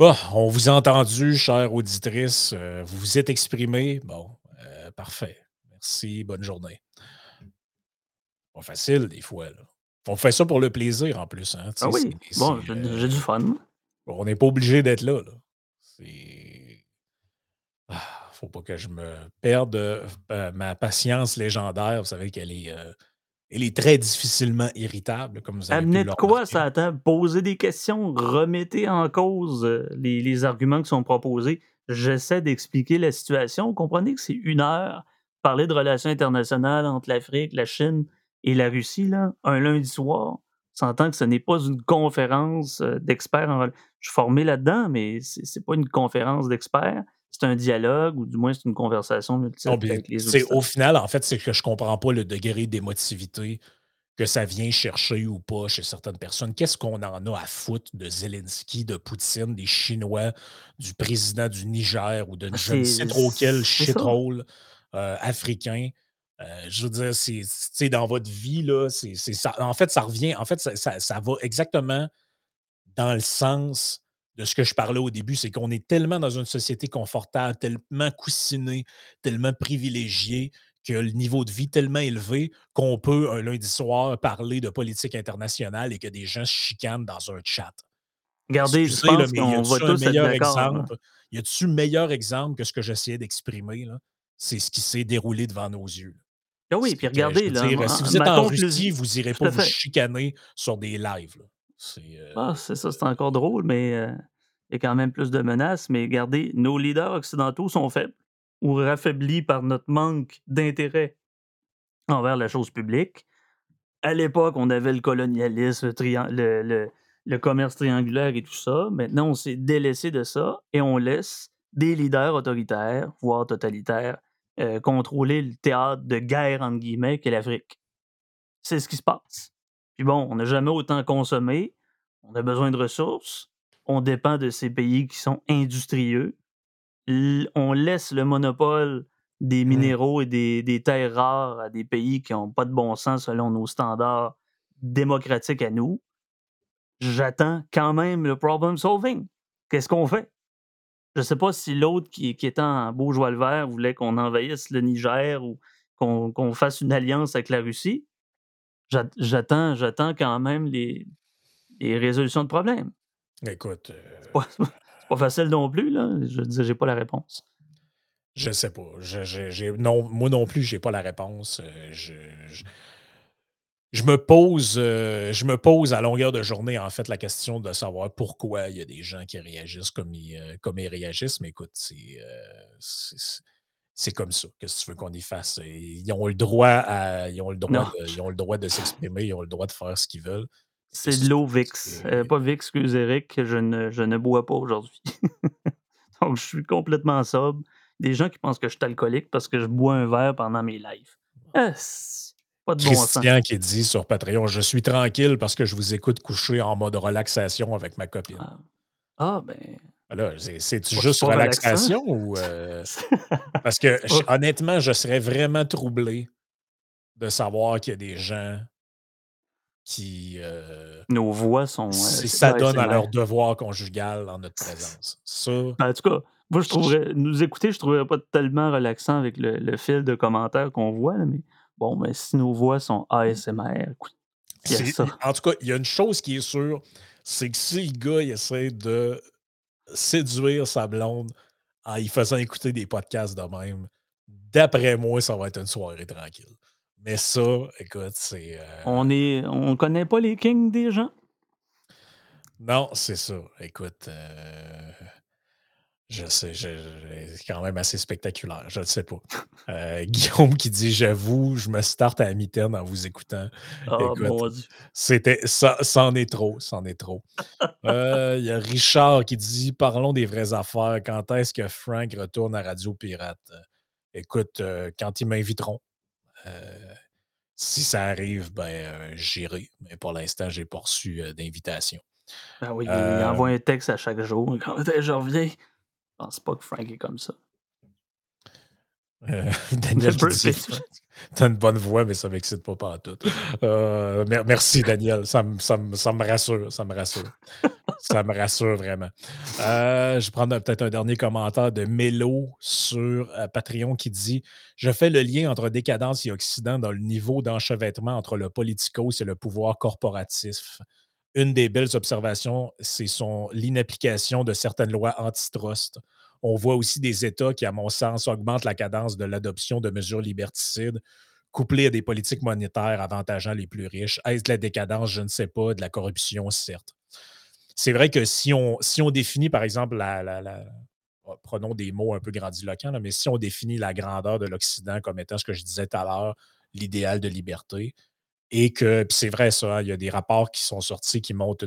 [SPEAKER 1] Bon, on vous a entendu, chère auditrice. Euh, vous vous êtes exprimé. Bon, euh, parfait. Merci. Bonne journée. Pas facile, des fois. Là. On fait ça pour le plaisir, en plus. Hein,
[SPEAKER 2] ah oui, bon, j'ai du euh, fun.
[SPEAKER 1] on n'est pas obligé d'être là. là. C'est. Faut pas que je me perde ma patience légendaire. Vous savez qu'elle est elle est très difficilement irritable, comme vous avez
[SPEAKER 2] Amenez de quoi ça attend? Poser des questions, remettez en cause euh, les, arguments qui sont proposés. J'essaie d'expliquer la situation. Vous comprenez que c'est une heure parler de relations internationales entre l'Afrique, la Chine et la Russie, là, un lundi soir. S'entend que ce n'est pas une conférence euh, d'experts. En... Je suis formé là-dedans, mais ce n'est pas une conférence d'experts c'est un dialogue ou du moins c'est une conversation multiple avec les
[SPEAKER 1] autres. Au final, en fait, c'est que je ne comprends pas le degré d'émotivité que ça vient chercher ou pas chez certaines personnes. Qu'est-ce qu'on en a à foutre de Zelensky, de Poutine, des Chinois, du président du Niger ou de ah, je ne sais trop quel shitrole euh, africain? Euh, je veux dire, c'est dans votre vie, là, c'est ça. En fait, ça revient, en fait, ça, ça va exactement dans le sens de ce que je parlais au début, c'est qu'on est tellement dans une société confortable, tellement coussinée, tellement privilégiée, que le niveau de vie tellement élevé qu'on peut, un lundi soir, parler de politique internationale et que des gens se chicanent dans un chat.
[SPEAKER 2] Regardez, je pense qu'on va tous
[SPEAKER 1] être exemple, Y a-t-il meilleur exemple que ce que j'essayais d'exprimer? C'est ce qui s'est déroulé devant nos yeux.
[SPEAKER 2] Ah oui, puis regardez, là,
[SPEAKER 1] si vous êtes en Russie, vous n'irez pas vous chicaner sur des lives.
[SPEAKER 2] Euh ah, c'est ça, c'est encore drôle, mais euh, il y a quand même plus de menaces. Mais regardez, nos leaders occidentaux sont faibles ou raffaiblis par notre manque d'intérêt envers la chose publique. À l'époque, on avait le colonialisme, le, commerce triangulaire et tout ça. Maintenant, on s'est délaissé de ça et on laisse des leaders autoritaires, voire totalitaires, euh, contrôler le théâtre de guerre, entre guillemets, qu'est l'Afrique. C'est ce qui se passe. Puis bon, on n'a jamais autant consommé, On a besoin de ressources. On dépend de ces pays qui sont industrieux. on laisse le monopole des mmh. minéraux et des, terres rares à des pays qui n'ont pas de bon sens selon nos standards démocratiques à nous. J'attends quand même le problem solving. Qu'est-ce qu'on fait? Je ne sais pas si l'autre qui, qui était en joie le vert voulait qu'on envahisse le Niger ou qu'on fasse une alliance avec la Russie. J'attends, j'attends quand même les, résolutions de problèmes.
[SPEAKER 1] Écoute.
[SPEAKER 2] Euh, c'est pas, facile non plus, là. Je dis, j'ai pas la réponse.
[SPEAKER 1] Je sais pas. non, moi non plus, j'ai pas la réponse. Euh, je, me pose, euh, je me pose à longueur de journée, en fait, la question de savoir pourquoi il y a des gens qui réagissent comme ils, comme ils réagissent. Mais écoute, c'est c'est comme ça. Qu'est-ce que tu veux qu'on y fasse? Ils ont le droit à. Ils ont le droit, de, ils ont le droit de s'exprimer, ils ont le droit de faire ce qu'ils veulent.
[SPEAKER 2] C'est de l'eau VIX. Euh, pas VIX, excuse Eric, je ne, je ne bois pas aujourd'hui. Donc, je suis complètement sobre. Des gens qui pensent que je suis alcoolique parce que je bois un verre pendant mes lives. Ah,
[SPEAKER 1] pas de Christian bon qui dit sur Patreon Je suis tranquille parce que je vous écoute coucher en mode relaxation avec ma copine.
[SPEAKER 2] Ah, ah ben.
[SPEAKER 1] C'est juste relaxation ou. Euh, parce que honnêtement, je serais vraiment troublé de savoir qu'il y a des gens qui. Euh,
[SPEAKER 2] Nos voix sont.
[SPEAKER 1] Si euh, ça donne à leur devoir conjugal en notre présence. Ça.
[SPEAKER 2] Ben, en tout cas, moi, je trouverais. Nous écouter, je ne trouverais pas tellement relaxant avec le, fil de commentaires qu'on voit, mais bon, mais si nos voix sont ASMR, écoute.
[SPEAKER 1] En tout cas, il y a une chose qui est sûre, c'est que si le gars essaie de séduire sa blonde en y faisant écouter des podcasts de même, d'après moi, ça va être une soirée tranquille. Mais ça, écoute, c'est. Euh
[SPEAKER 2] on est. On connaît pas les kings des gens?
[SPEAKER 1] Non, c'est ça. Écoute. Euh, je sais, c'est quand même assez spectaculaire. Je ne sais pas. Euh, Guillaume qui dit J'avoue, je me starte à la mitaine en vous écoutant.
[SPEAKER 2] Oh,
[SPEAKER 1] c'était ça, c'en est trop, c'en est trop. Euh, il y a Richard qui dit Parlons des vraies affaires. Quand est-ce que Frank retourne à Radio Pirate? Écoute, euh, quand ils m'inviteront. si ça arrive, ben j'irai. Mais pour l'instant, j'ai pas reçu d'invitation.
[SPEAKER 2] Ben oui, il envoie un texte à chaque jour. Quand je reviens, je pense pas que Frank est comme ça.
[SPEAKER 1] Euh, Daniel, tu as une bonne voix, mais ça ne m'excite pas pas tout. Euh, merci, Daniel. Ça, me rassure. Ça me rassure. ça me rassure vraiment. Euh, je vais prendre peut-être un dernier commentaire de Mélo sur Patreon qui dit Je fais le lien entre décadence et Occident dans le niveau d'enchevêtrement entre le politicos et le pouvoir corporatif une des belles observations, c'est l'inapplication de certaines lois antitrust. On voit aussi des États qui, à mon sens, augmentent la cadence de l'adoption de mesures liberticides, couplées à des politiques monétaires avantageant les plus riches. Est-ce de la décadence? Je ne sais pas. De la corruption, certes. C'est vrai que si on, définit, par exemple, oh, prenons des mots un peu grandiloquents, mais si on définit la grandeur de l'Occident comme étant ce que je disais tout à l'heure, l'idéal de liberté, et que, c'est vrai ça, hein, il y a des rapports qui sont sortis qui montrent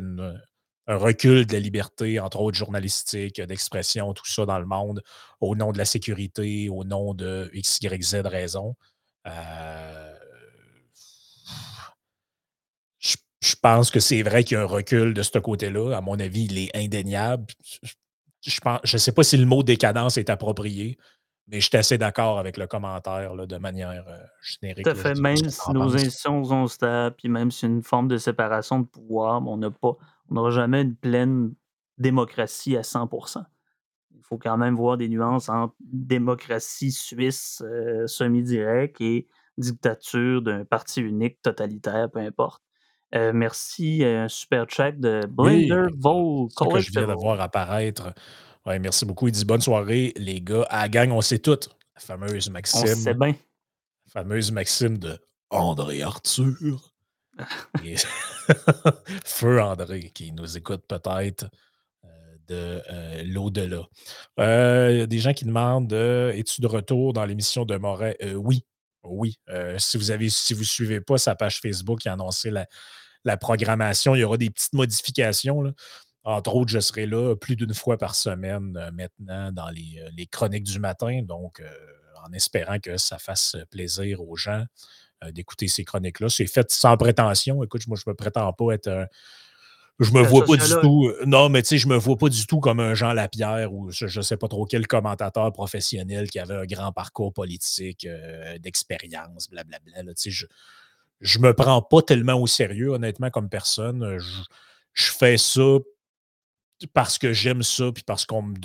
[SPEAKER 1] un recul de la liberté, entre autres journalistique, d'expression, tout ça dans le monde, au nom de la sécurité, au nom de X, Y, Z raison. Euh, je, pense que c'est vrai qu'il y a un recul de ce côté-là. À mon avis, il est indéniable. Je ne sais pas si le mot décadence est approprié, mais je suis assez d'accord avec le commentaire de manière euh, générique.
[SPEAKER 2] Tout à fait. Même si nos institutions sont stables, puis même si une forme de séparation de pouvoir, on n'a pas, on n'aura jamais une pleine démocratie à 100% Il faut quand même voir des nuances entre démocratie suisse euh, semi-directe et dictature d'un parti unique totalitaire, peu importe. Euh, merci, un super check de Blinder Vol.
[SPEAKER 1] que je viens de voir apparaître Ouais, merci beaucoup. Il dit bonne soirée, les gars. À la gang, on sait tout. La fameuse Maxime. On
[SPEAKER 2] sait bien.
[SPEAKER 1] La fameuse Maxime de André Arthur. Feu André, qui nous écoute peut-être euh, de euh, l'au-delà. Euh, il y a des gens qui demandent Es-tu de retour dans l'émission de Moret? Oui. Oui. si vous avez, si vous suivez pas sa page Facebook qui a annoncé la, la programmation, il y aura des petites modifications. Là. Entre autres, je serai là plus d'une fois par semaine euh, maintenant dans les, euh, chroniques du matin, donc euh, en espérant que ça fasse plaisir aux gens d'écouter ces chroniques-là. C'est fait sans prétention. Écoute, moi, je ne me prétends pas être je me vois pas du tout. Non, mais tu sais, je me vois pas du tout comme un Jean Lapierre ou je, ne sais pas trop quel commentateur professionnel qui avait un grand parcours politique, d'expérience, blablabla. Tu sais, je, je me prends pas tellement au sérieux, honnêtement, comme personne. Je, fais ça parce que j'aime ça, puis parce qu'on me,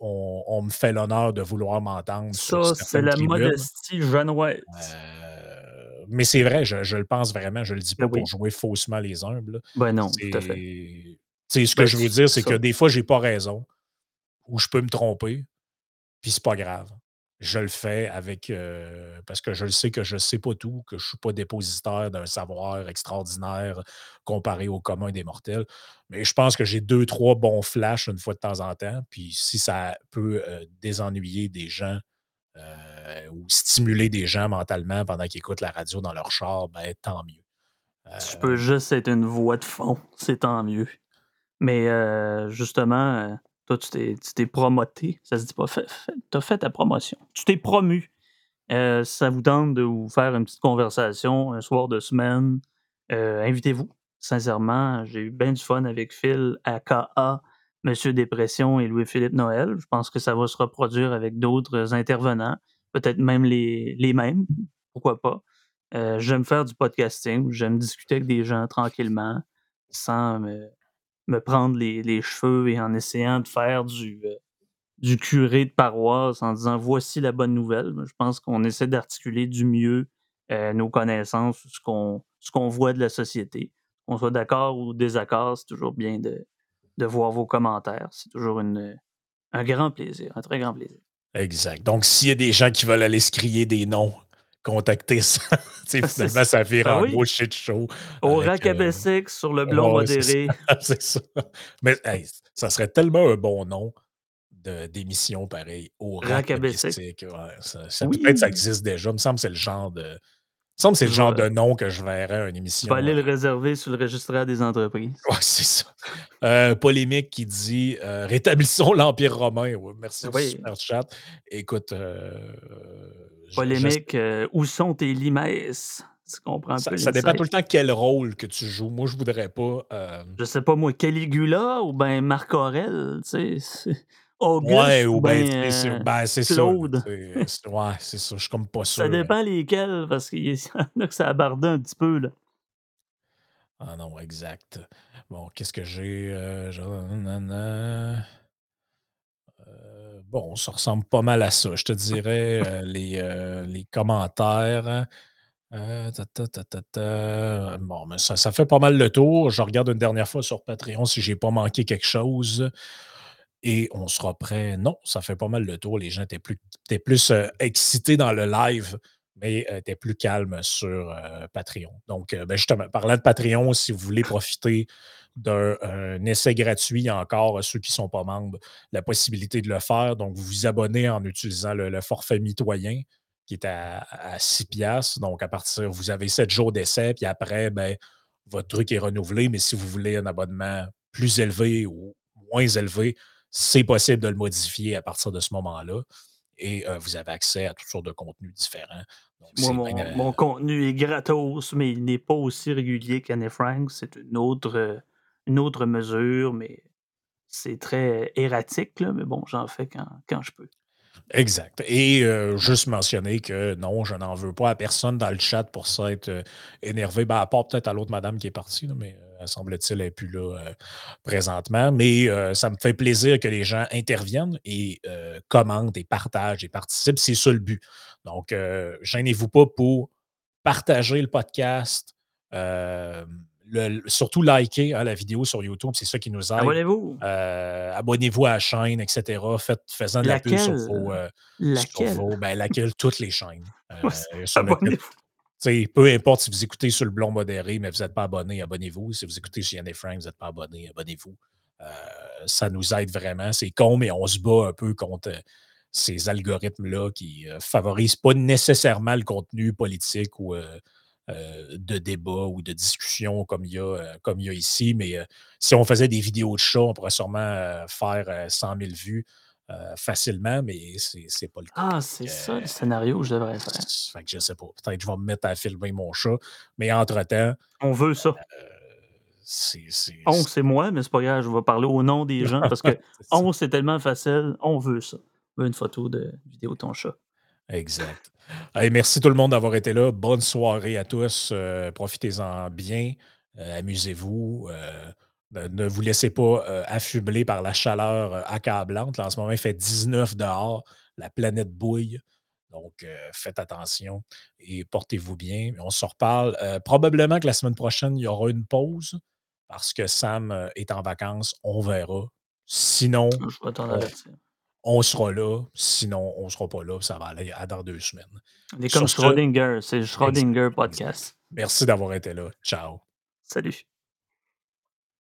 [SPEAKER 1] on, me fait l'honneur de vouloir m'entendre.
[SPEAKER 2] Ça, c'est la modestie genevoise.
[SPEAKER 1] Euh, mais c'est vrai, je, le pense vraiment, je le dis pas ben pour jouer faussement les humbles.
[SPEAKER 2] Ben non, tout à fait.
[SPEAKER 1] Ce que ben, je veux dire, c'est que des fois, j'ai pas raison, ou je peux me tromper, puis c'est pas grave je le fais avec euh, parce que je le sais que je ne sais pas tout, que je ne suis pas dépositaire d'un savoir extraordinaire comparé au commun des mortels. Mais je pense que j'ai deux, trois bons flashs une fois de temps en temps. Puis si ça peut euh, désennuyer des gens euh, ou stimuler des gens mentalement pendant qu'ils écoutent la radio dans leur char, ben tant mieux.
[SPEAKER 2] Tu peux juste être une voix de fond, c'est tant mieux. Mais justement, toi, tu t'es promoté. Ça se dit pas. Tu as fait ta promotion. Tu t'es promu. Euh, ça vous tente de vous faire une petite conversation un soir de semaine? Euh, invitez-vous. Sincèrement, j'ai eu bien du fun avec Phil, AKA, Monsieur Dépression et Louis-Philippe Noël. Je pense que ça va se reproduire avec d'autres intervenants, peut-être même les, les mêmes. Pourquoi pas? Euh, j'aime faire du podcasting. J'aime discuter avec des gens tranquillement, sans me, me prendre les, cheveux et en essayant de faire du, euh, du curé de paroisse en disant voici la bonne nouvelle. Je pense qu'on essaie d'articuler du mieux euh, nos connaissances, ce qu'on ce qu'on voit de la société. Qu'on soit d'accord ou désaccord, c'est toujours bien de, voir vos commentaires. C'est toujours un grand plaisir, un très grand plaisir.
[SPEAKER 1] Exact. Donc, s'il y a des gens qui veulent aller se crier des noms contacter ça. finalement, ça fait ben un gros shit show.
[SPEAKER 2] Au euh... sur le blond modéré.
[SPEAKER 1] C'est ça. Mais ça serait tellement un bon nom d'émission pareil. Au Racabessic. Ouais, ça, ça Peut-être ça existe déjà. Il me semble que c'est le genre de. Il me semble c'est le genre de nom que je verrais à une émission.
[SPEAKER 2] Tu aller le réserver sur le registraire des entreprises.
[SPEAKER 1] Oui, c'est ça. Euh, polémique qui dit euh, Rétablissons l'Empire romain. merci oui. super chat. Écoute,
[SPEAKER 2] Polémique, euh, où sont tes limaces? Tu comprends
[SPEAKER 1] ça, ça dépend tout le temps quel rôle que tu joues. Moi, je voudrais pas. Euh...
[SPEAKER 2] Je sais pas, moi, Caligula ou ben Marc Aurel, tu sais. Auguste, ouais, ou ben,
[SPEAKER 1] ben c'est ça. Ouais, c'est ça. Je suis comme pas sûr.
[SPEAKER 2] Ça dépend lesquels, parce qu'il y en a que ça aborde un petit peu, là.
[SPEAKER 1] Ah non, exact. Bon, qu'est-ce que j'ai? Euh, bon, ça ressemble pas mal à ça. Je te dirais euh, les, euh, les, commentaires. Euh, bon, mais ça, ça, fait pas mal le tour. Je regarde une dernière fois sur Patreon si j'ai pas manqué quelque chose. Et on sera prêt. Non, ça fait pas mal le tour. Les gens étaient plus, étaient plus excités dans le live, mais étaient plus calmes sur Patreon. Donc, ben justement, parlant de Patreon, si vous voulez profiter d'un essai gratuit encore à ceux qui ne sont pas membres, la possibilité de le faire. Donc, vous vous abonnez en utilisant le, forfait mitoyen qui est à, 6 piastres. Donc, à partir, vous avez 7 jours d'essai, puis après, ben, votre truc est renouvelé. Mais si vous voulez un abonnement plus élevé ou moins élevé, c'est possible de le modifier à partir de ce moment-là. Et euh, vous avez accès à toutes sortes de contenus différents.
[SPEAKER 2] Moi, mon, contenu est gratos, mais il n'est pas aussi régulier qu'Anne Frank. C'est une autre, euh, une autre mesure, mais c'est très erratique, là, mais bon, j'en fais quand, quand je peux.
[SPEAKER 1] Exact. Et euh, juste mentionner que non, je n'en veux pas à personne dans le chat pour s'être euh, énervé, ben, à part peut-être à l'autre madame qui est partie, mais euh, semble-t-il, elle n'est plus là présentement. Mais ça me fait plaisir que les gens interviennent et commentent et partagent et participent. C'est ça le but. Donc, gênez-vous pas pour partager le podcast surtout liker hein, la vidéo sur YouTube, c'est ça qui nous aide.
[SPEAKER 2] Abonnez-vous.
[SPEAKER 1] Euh, abonnez-vous à la chaîne, etc. Faites, faisant de la pub sur vos. Euh,
[SPEAKER 2] laquelle?
[SPEAKER 1] ben, laquelle? Toutes les chaînes. Euh, peu importe si vous écoutez sur le blond modéré, mais vous n'êtes pas abonné, abonnez-vous. Si vous écoutez sur Yann Frank, vous n'êtes pas abonné, abonnez-vous. ça nous aide vraiment. C'est con, mais on se bat un peu contre ces algorithmes-là qui ne favorisent pas nécessairement le contenu politique ou euh, de débat ou de discussion comme il y a, euh, comme il y a ici. Mais euh, si on faisait des vidéos de chat, on pourrait sûrement faire 100 000 vues. facilement, mais c'est pas le cas.
[SPEAKER 2] Ah, c'est ça le scénario que je devrais faire.
[SPEAKER 1] je sais pas. Peut-être que je vais me mettre à filmer mon chat, mais entre-temps.
[SPEAKER 2] On veut ça.
[SPEAKER 1] c'est.
[SPEAKER 2] On, c'est moi, mais c'est pas grave, je vais parler au nom des gens parce que on, c'est tellement facile, on veut ça. On veut une photo de vidéo de ton chat.
[SPEAKER 1] Exact. Merci tout le monde d'avoir été là. Bonne soirée à tous. Euh, profitez-en bien. Euh, amusez-vous. Euh, ne vous laissez pas affubler par la chaleur accablante. en ce moment, il fait 19 dehors. La planète bouille. Donc, faites attention et portez-vous bien. On se reparle. probablement que la semaine prochaine, il y aura une pause parce que Sam est en vacances. On verra. Sinon,
[SPEAKER 2] Je vais t'en avertir
[SPEAKER 1] on sera là. Sinon, on ne sera pas là. Ça va aller à dans deux semaines.
[SPEAKER 2] On est comme Schrödinger. C'est Schrödinger Podcast.
[SPEAKER 1] Merci d'avoir été là. Ciao.
[SPEAKER 2] Salut.